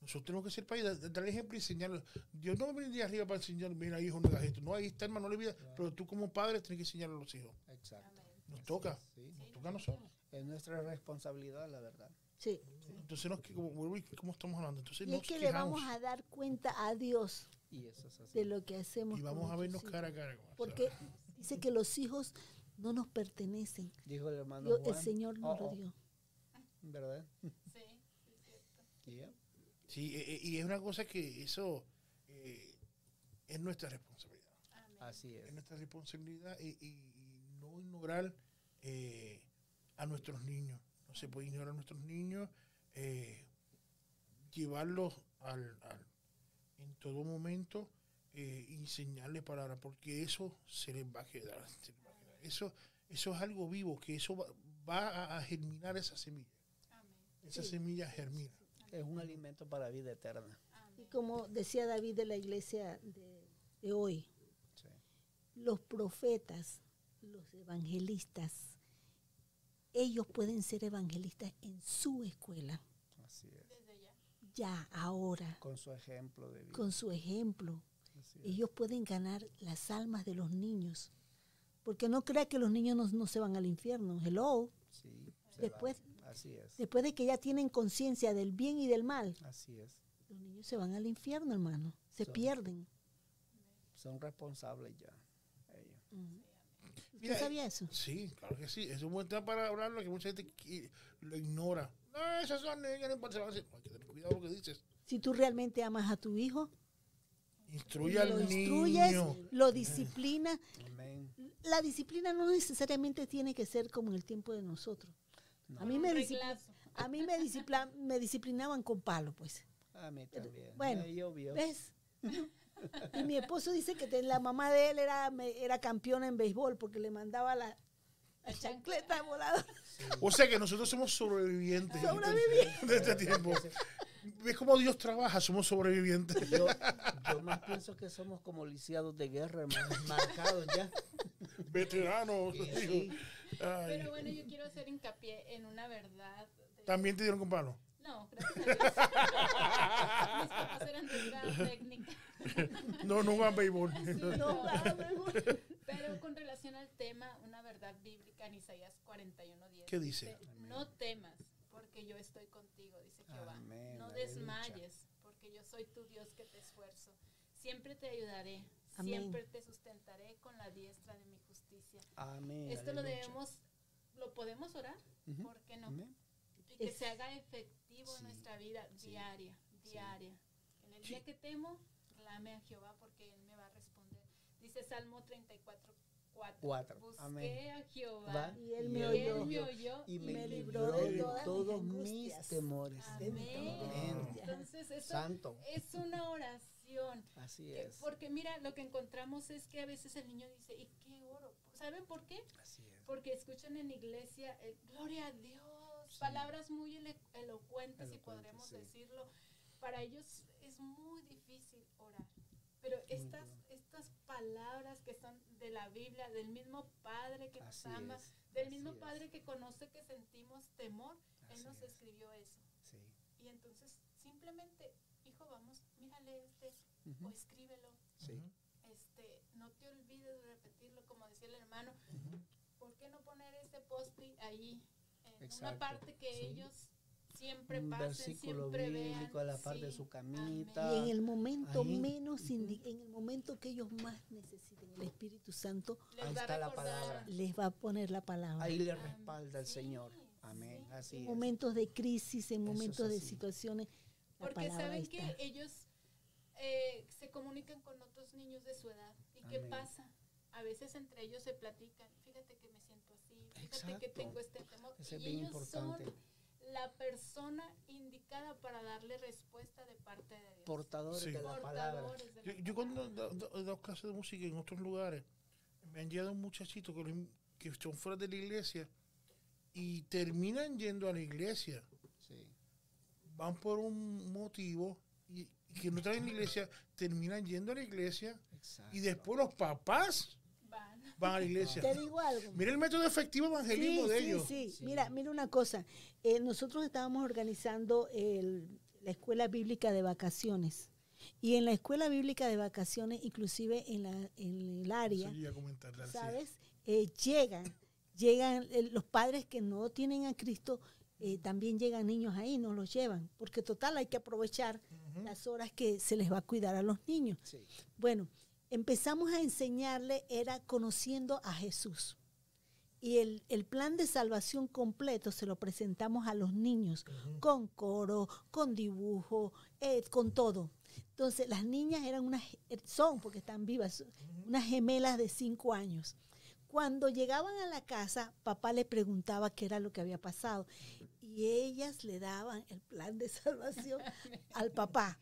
Speaker 3: Nosotros tenemos que ser país, dar- darle ejemplo y enseñarle. Dios no venir de arriba para enseñar, mira, hijo, no hagas esto. No, ahí está, hermano, no le olvides. Pero tú como padre tienes que enseñarle a los hijos.
Speaker 1: Exacto.
Speaker 4: Amén.
Speaker 3: Nos toca.
Speaker 1: Sí.
Speaker 3: Nos toca a nosotros.
Speaker 1: Es nuestra responsabilidad, la verdad.
Speaker 2: Sí.
Speaker 3: Entonces, nos, que- como, ¿cómo estamos hablando? Entonces,
Speaker 2: Y
Speaker 3: nos
Speaker 2: es que le
Speaker 3: quejamos
Speaker 2: vamos a dar cuenta a Dios
Speaker 1: Y eso es así.
Speaker 2: de lo que hacemos.
Speaker 3: y vamos a vernos
Speaker 2: hijos.
Speaker 3: cara a cara.
Speaker 2: Porque dice que los hijos no nos pertenecen.
Speaker 1: Dijo el hermano
Speaker 2: Dios- el
Speaker 1: Juan,
Speaker 2: Señor nos
Speaker 1: "Oh,
Speaker 2: lo
Speaker 1: oh",
Speaker 2: dio.
Speaker 1: ¿Verdad?
Speaker 4: Sí, sí, es cierto.
Speaker 1: Yeah.
Speaker 3: Sí, eh, eh, y es una cosa que eso eh, es nuestra responsabilidad.
Speaker 4: Amén.
Speaker 1: Así es.
Speaker 3: Es nuestra responsabilidad y, y- y no ignorar eh, a nuestros niños. No se puede ignorar a nuestros niños, eh, llevarlos al, al- en todo momento, eh, enseñarles palabras, porque eso se les va a quedar. se les va a quedar. Eso, eso es algo vivo, que eso va, va a- germinar esa semilla.
Speaker 4: Amén.
Speaker 3: Esa semilla germina.
Speaker 1: Es un alimento para vida eterna.
Speaker 2: Y como decía David de la iglesia de, de hoy,
Speaker 1: Sí.
Speaker 2: los profetas, los evangelistas, ellos pueden ser evangelistas en su escuela,
Speaker 1: Así es.
Speaker 4: Desde ya.
Speaker 2: ya, ahora,
Speaker 1: Con su ejemplo de vida.
Speaker 2: con su ejemplo. Ellos pueden ganar las almas de los niños. Porque no crea que los niños no, no se van al infierno. Hello.
Speaker 1: Sí,
Speaker 2: Después-.
Speaker 1: Así es.
Speaker 2: Después de que ya tienen conciencia del bien y del mal,
Speaker 1: Así es.
Speaker 2: los niños se van al infierno, hermano. Se
Speaker 1: Son-
Speaker 2: pierden.
Speaker 1: Son responsables ya. ellos.
Speaker 2: ¿Usted
Speaker 3: Mira,
Speaker 2: sabía eso?
Speaker 3: Sí, claro que sí. Es un buen tema para hablarlo que mucha gente lo ignora. No, esas son niñas, no importa. se van a hacer. Hay que tener cuidado lo que dices.
Speaker 2: Si tú realmente amas a tu hijo,
Speaker 3: Instruye
Speaker 2: lo
Speaker 3: al
Speaker 2: instruyes,
Speaker 3: niño.
Speaker 2: lo disciplinas.
Speaker 1: Amén.
Speaker 2: La disciplina no necesariamente tiene que ser como en el tiempo de nosotros. A mí me, a mí me, discipla- me disciplinaban con palo, pues.
Speaker 1: A mí también.
Speaker 2: bueno,
Speaker 1: Me llovió.
Speaker 2: ¿Ves? *laughs* Y mi esposo dice que la mamá de él era, era campeona en béisbol porque le mandaba la, la chancleta volada.
Speaker 3: O sea que nosotros somos sobrevivientes.
Speaker 2: Sobrevivientes.
Speaker 3: De este tiempo. ¿Ves cómo Dios trabaja? Somos sobrevivientes.
Speaker 1: Yo, yo más pienso que somos como lisiados de guerra, hermano, marcados ya.
Speaker 3: Veteranos.
Speaker 1: Sí.
Speaker 4: Pero bueno, yo quiero hacer hincapié en una verdad. de-
Speaker 3: También te dieron con palo.
Speaker 4: No, gracias a Dios. *laughs* Mis papás eran de técnica. *laughs*
Speaker 3: No, no van béisbol.
Speaker 2: No.
Speaker 4: Pero con relación al tema, una verdad bíblica en Isaías 41:10.
Speaker 3: ¿Qué dice?
Speaker 4: No temas, porque yo estoy contigo, dice Jehová.
Speaker 1: Amén,
Speaker 4: No desmayes, porque yo soy tu Dios que te esfuerzo. Siempre te ayudaré,
Speaker 2: Amén.
Speaker 4: siempre te sustentaré con la diestra de mi justicia.
Speaker 1: Amén.
Speaker 4: Esto lo
Speaker 1: aleluya.
Speaker 4: debemos, lo podemos orar,
Speaker 1: Ujú.
Speaker 4: ¿por qué no?
Speaker 1: Amén.
Speaker 4: Y que
Speaker 2: Es-
Speaker 4: se haga efectivo
Speaker 1: Sí,
Speaker 4: en nuestra vida
Speaker 1: sí,
Speaker 4: diaria,
Speaker 1: sí.
Speaker 4: diaria. En el
Speaker 3: Sí.
Speaker 4: día que temo, clame a Jehová porque Él me va a responder. Dice Salmo 34, 4.
Speaker 1: Cuatro.
Speaker 4: Busqué
Speaker 1: Amén.
Speaker 4: a Jehová
Speaker 1: Va,
Speaker 2: Y él
Speaker 1: y
Speaker 2: me
Speaker 4: y
Speaker 2: oyó.
Speaker 4: Él me oyó
Speaker 1: y me,
Speaker 2: me
Speaker 1: libró
Speaker 2: libró
Speaker 1: de,
Speaker 2: de
Speaker 1: todos
Speaker 2: mis
Speaker 1: temores.
Speaker 4: Amén.
Speaker 1: Amén.
Speaker 4: Entonces, eso
Speaker 1: Santo.
Speaker 4: es una oración.
Speaker 1: Así
Speaker 4: que-
Speaker 1: es.
Speaker 4: Porque mira, lo que encontramos es que a veces el niño dice, ¿y qué oro? ¿Saben por qué?
Speaker 1: Así es.
Speaker 4: Porque escuchan en iglesia, eh, gloria a Dios,
Speaker 1: Sí.
Speaker 4: palabras muy elocuentes, si podremos
Speaker 1: sí.
Speaker 4: decirlo. Para ellos es muy difícil orar. Pero estas, estas palabras que son de la Biblia, del mismo Padre que nos ama,
Speaker 1: es,
Speaker 4: del
Speaker 1: así
Speaker 4: mismo
Speaker 1: es.
Speaker 4: Padre que conoce que sentimos temor, Él nos
Speaker 1: es.
Speaker 4: escribió eso.
Speaker 1: Sí.
Speaker 4: Y entonces simplemente, hijo, vamos, mírale este o escríbelo.
Speaker 1: Sí.
Speaker 4: Este, no te olvides de repetirlo, como decía el hermano. ¿Por qué no poner ese post-it ahí en una
Speaker 1: Exacto,
Speaker 4: parte que
Speaker 1: sí.
Speaker 4: ellos siempre
Speaker 1: Un
Speaker 4: pasen,
Speaker 1: versículo
Speaker 4: siempre
Speaker 1: bíblico
Speaker 4: vean?
Speaker 1: a la par de
Speaker 4: Sí,
Speaker 1: su
Speaker 4: amén.
Speaker 1: camita.
Speaker 2: Y en el momento
Speaker 1: Ahí.
Speaker 2: menos, en el momento que ellos más necesiten el Espíritu Santo,
Speaker 4: Les
Speaker 1: Ahí
Speaker 4: va a
Speaker 1: está la palabra.
Speaker 2: les va a poner la palabra.
Speaker 1: Ahí le
Speaker 4: Amén.
Speaker 1: respalda el
Speaker 4: Sí,
Speaker 1: Señor. Amén.
Speaker 4: sí.
Speaker 1: Así
Speaker 2: en
Speaker 1: es.
Speaker 2: momentos de crisis, en
Speaker 1: es
Speaker 2: momentos de situaciones, la
Speaker 4: Porque saben que
Speaker 2: está.
Speaker 4: ellos eh, se comunican con otros niños de su edad. ¿Y qué pasa? A veces entre ellos se platican, fíjate que me siento así, fíjate que tengo este temor. Y ellos
Speaker 1: importante.
Speaker 4: son la persona indicada para darle respuesta de parte de Dios.
Speaker 1: Portadores
Speaker 3: Sí.
Speaker 1: de la palabra.
Speaker 4: De
Speaker 3: Yo,
Speaker 4: la
Speaker 3: yo cuando
Speaker 4: palabra.
Speaker 3: he dado- clases de música en otros lugares, me han llegado muchachitos que, son fuera de la iglesia y terminan yendo a la iglesia.
Speaker 1: Sí.
Speaker 3: Van por un motivo y que no están en la iglesia, terminan yendo a la iglesia
Speaker 1: Exacto.
Speaker 3: y después los papás
Speaker 4: Van.
Speaker 3: van a la iglesia.
Speaker 2: Te digo algo.
Speaker 3: Mira el método efectivo evangelismo
Speaker 2: Sí,
Speaker 3: de
Speaker 2: sí,
Speaker 3: ellos.
Speaker 2: sí.
Speaker 1: Sí.
Speaker 2: Mira, mira una cosa. Eh, nosotros estábamos organizando el- la escuela bíblica de vacaciones. Y en la escuela bíblica de vacaciones, inclusive en, la, en el área. ¿sabes? Eh, llegan, llegan eh, los padres que no tienen a Cristo, eh, también llegan niños ahí, nos los llevan, porque total hay que aprovechar Las horas que se les va a cuidar a los niños.
Speaker 1: Sí.
Speaker 2: Bueno, empezamos a enseñarle, era conociendo a Jesús. Y el, el plan de salvación completo se lo presentamos a los niños, con coro, con dibujo, eh, con todo. Entonces, las niñas eran unas, son, porque están vivas, unas gemelas de cinco años. Cuando llegaban a la casa, papá le preguntaba qué era lo que había pasado. Y ellas le daban el plan de salvación al papá.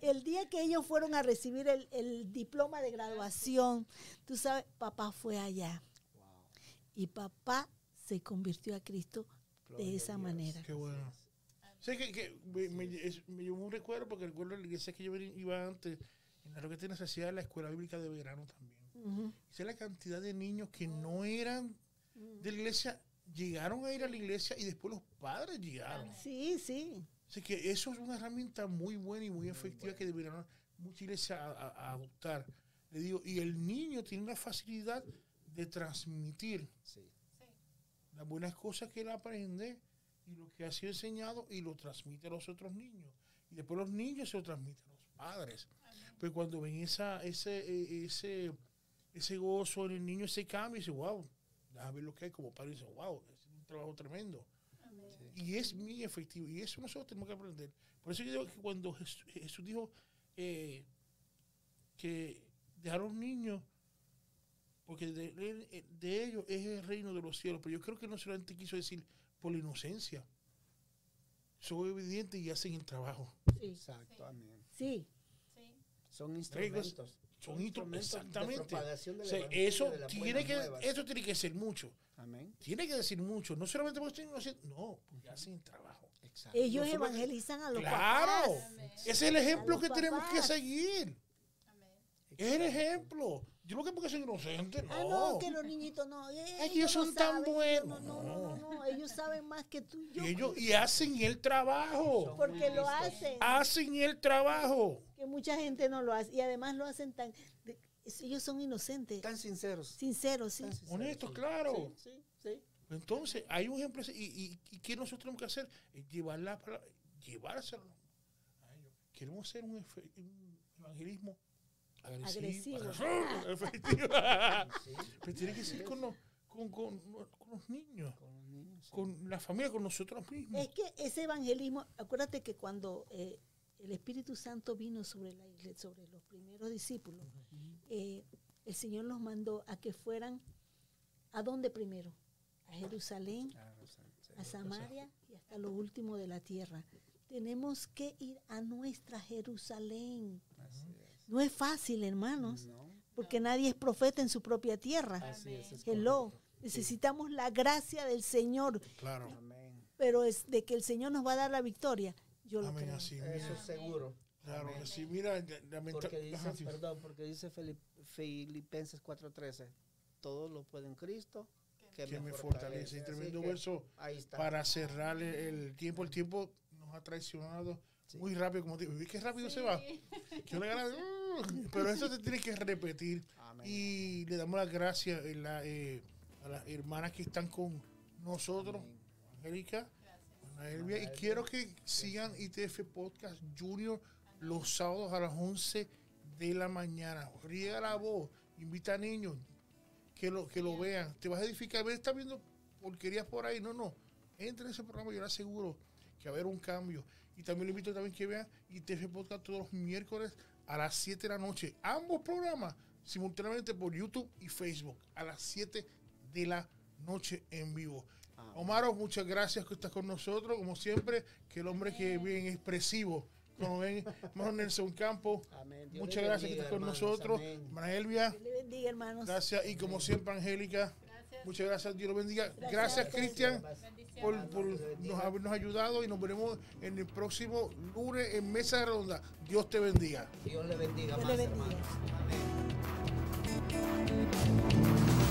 Speaker 2: El día que ellos fueron a recibir el, el diploma de graduación, tú sabes, papá fue allá.
Speaker 1: Wow.
Speaker 2: Y papá se convirtió a Cristo
Speaker 1: Gloria
Speaker 2: de esa manera.
Speaker 3: Qué bueno. Sé que, que me, me- es- me llevó un recuerdo porque recuerdo la iglesia que yo iba antes, en la que tiene necesidad de la escuela bíblica de verano también.
Speaker 2: Ujú.
Speaker 3: Sé la cantidad de niños que no eran de la iglesia, llegaron a ir a la iglesia y después los padres llegaron.
Speaker 2: Sí, sí.
Speaker 3: Así que eso es una herramienta muy buena y muy efectiva que deberían muchas iglesias a, a- a adoptar. Le digo, y el niño tiene la facilidad de transmitir
Speaker 1: Sí.
Speaker 4: Sí.
Speaker 3: las buenas cosas que él aprende y lo que ha sido enseñado y lo transmite a los otros niños. Y después los niños se lo transmiten a los padres. Pues cuando ven esa, ese, eh, ese, ese gozo en el niño, ese cambio, dice, wow, déjame ver lo que hay como padre, dice, wow, es un trabajo tremendo.
Speaker 4: Amén.
Speaker 3: Y es muy efectivo. Y eso nosotros tenemos que aprender. Por eso yo digo que cuando Jesús, Jesús dijo eh, que dejar a los niños, porque de, ellos es el reino de los cielos. Pero yo creo que no solamente quiso decir por la inocencia. Son obedientes y hacen el trabajo.
Speaker 2: Sí.
Speaker 1: Exacto.
Speaker 4: Sí.
Speaker 1: Amén.
Speaker 2: Sí.
Speaker 4: Sí.
Speaker 1: Son instrumentos.
Speaker 3: Son instrumentos,
Speaker 1: de
Speaker 3: exactamente.
Speaker 1: propagación del
Speaker 3: O sea, eso,
Speaker 1: de
Speaker 3: tiene que,
Speaker 1: nuevas.
Speaker 3: eso tiene que ser mucho.
Speaker 1: Amén.
Speaker 3: Tiene que decir mucho. No solamente porque inocentes, no, porque hacen trabajo.
Speaker 1: Exacto.
Speaker 2: Ellos evangelizan a los
Speaker 3: Claro.
Speaker 2: papás.
Speaker 3: Ese es el ejemplo que tenemos que seguir.
Speaker 4: Amén.
Speaker 3: Es el ejemplo. Yo lo que porque son inocentes, no.
Speaker 2: Ah, no, que los niñitos no.
Speaker 3: ellos son
Speaker 2: no
Speaker 3: tan
Speaker 2: saben,
Speaker 3: buenos.
Speaker 2: No, no, no, no, no, ellos saben más que tú. y Yo,
Speaker 3: Y ellos y hacen el trabajo.
Speaker 2: porque lo hacen.
Speaker 3: Hacen el trabajo.
Speaker 2: Que mucha gente no lo hace. Y además lo hacen tan. de- ellos son inocentes,
Speaker 1: Tan sinceros.
Speaker 2: sinceros, sí.
Speaker 1: sinceros,
Speaker 3: Honestos,
Speaker 1: sí.
Speaker 3: claro.
Speaker 1: Sí, sí, sí.
Speaker 3: Entonces, hay un ejemplo y, y, y ¿qué nosotros tenemos que hacer? Llevar la palabra, llevárselo. Queremos hacer un, efe- un evangelismo agresivo.
Speaker 2: Agresivo. *laughs*
Speaker 3: Pero tiene que ser con los, con, con- con los niños,
Speaker 1: Con los niños,
Speaker 3: con la familia, con nosotros mismos.
Speaker 2: Es que ese evangelismo, acuérdate que cuando eh, el Espíritu Santo vino sobre la iglesia, sobre los primeros discípulos, eh, el Señor los mandó a que fueran a dónde primero, a Jerusalén, a Samaria y hasta lo último de la tierra. Tenemos que ir a nuestra Jerusalén.
Speaker 1: Es.
Speaker 2: No es fácil, hermanos,
Speaker 1: No,
Speaker 2: porque nadie es profeta en su propia tierra.
Speaker 1: así es. es
Speaker 2: Hello, necesitamos la gracia del Señor,
Speaker 3: Claro.
Speaker 2: Pero es de que el Señor nos va a dar la victoria. Yo lo
Speaker 3: Amén,
Speaker 2: creo.
Speaker 3: así.
Speaker 1: Eso es seguro.
Speaker 3: Claro
Speaker 1: Amén.
Speaker 3: que sí. Mira,
Speaker 1: Porque dice,
Speaker 3: ajá,
Speaker 1: perdón, porque dice Filip- Filipenses 4:13, todo lo puede en Cristo que,
Speaker 3: que me
Speaker 1: me
Speaker 3: fortalece. Y tremendo
Speaker 1: que
Speaker 3: verso
Speaker 1: Ahí está.
Speaker 3: para cerrar el, el tiempo. El tiempo nos ha traicionado
Speaker 1: Sí.
Speaker 3: muy rápido, como te digo. ¿Ves qué rápido se va? *laughs* "Mm", pero eso se tiene que repetir.
Speaker 1: Amén.
Speaker 3: Y le damos las gracias eh, la, eh, a las hermanas que están con nosotros,
Speaker 1: Amén.
Speaker 3: Angélica. Ana Elvia, y quiero que sigan ITF Podcast Junior los sábados a las 11 de la mañana. Riega la voz, invita a niños que lo, que lo vean. Te vas a edificar. Ves, estás viendo porquerías por ahí. No, no. Entra en ese programa, yo le aseguro que va a haber un cambio. Y también le invito también que vean ITF Podcast todos los miércoles a las 7 de la noche. Ambos programas simultáneamente por YouTube y Facebook a las 7 de la noche en vivo. Omaro, muchas gracias que estás con nosotros, como siempre, que el hombre que es bien expresivo, como ven, hermano Nelson Campo,
Speaker 1: Amén.
Speaker 3: Muchas gracias que estás con
Speaker 1: hermanos.
Speaker 3: nosotros,
Speaker 1: Amén.
Speaker 3: hermana Elvia,
Speaker 2: Dios le bendiga, hermanos.
Speaker 3: gracias, y como siempre, Angélica,
Speaker 4: Gracias.
Speaker 3: muchas gracias, Dios lo bendiga,
Speaker 2: Gracias.
Speaker 3: Cristian, por, por nos habernos ayudado y nos veremos en el próximo lunes en Mesa Redonda. Dios te bendiga.
Speaker 1: Dios le bendiga
Speaker 2: Dios
Speaker 1: más,
Speaker 2: le bendiga.
Speaker 1: hermanos. Amén.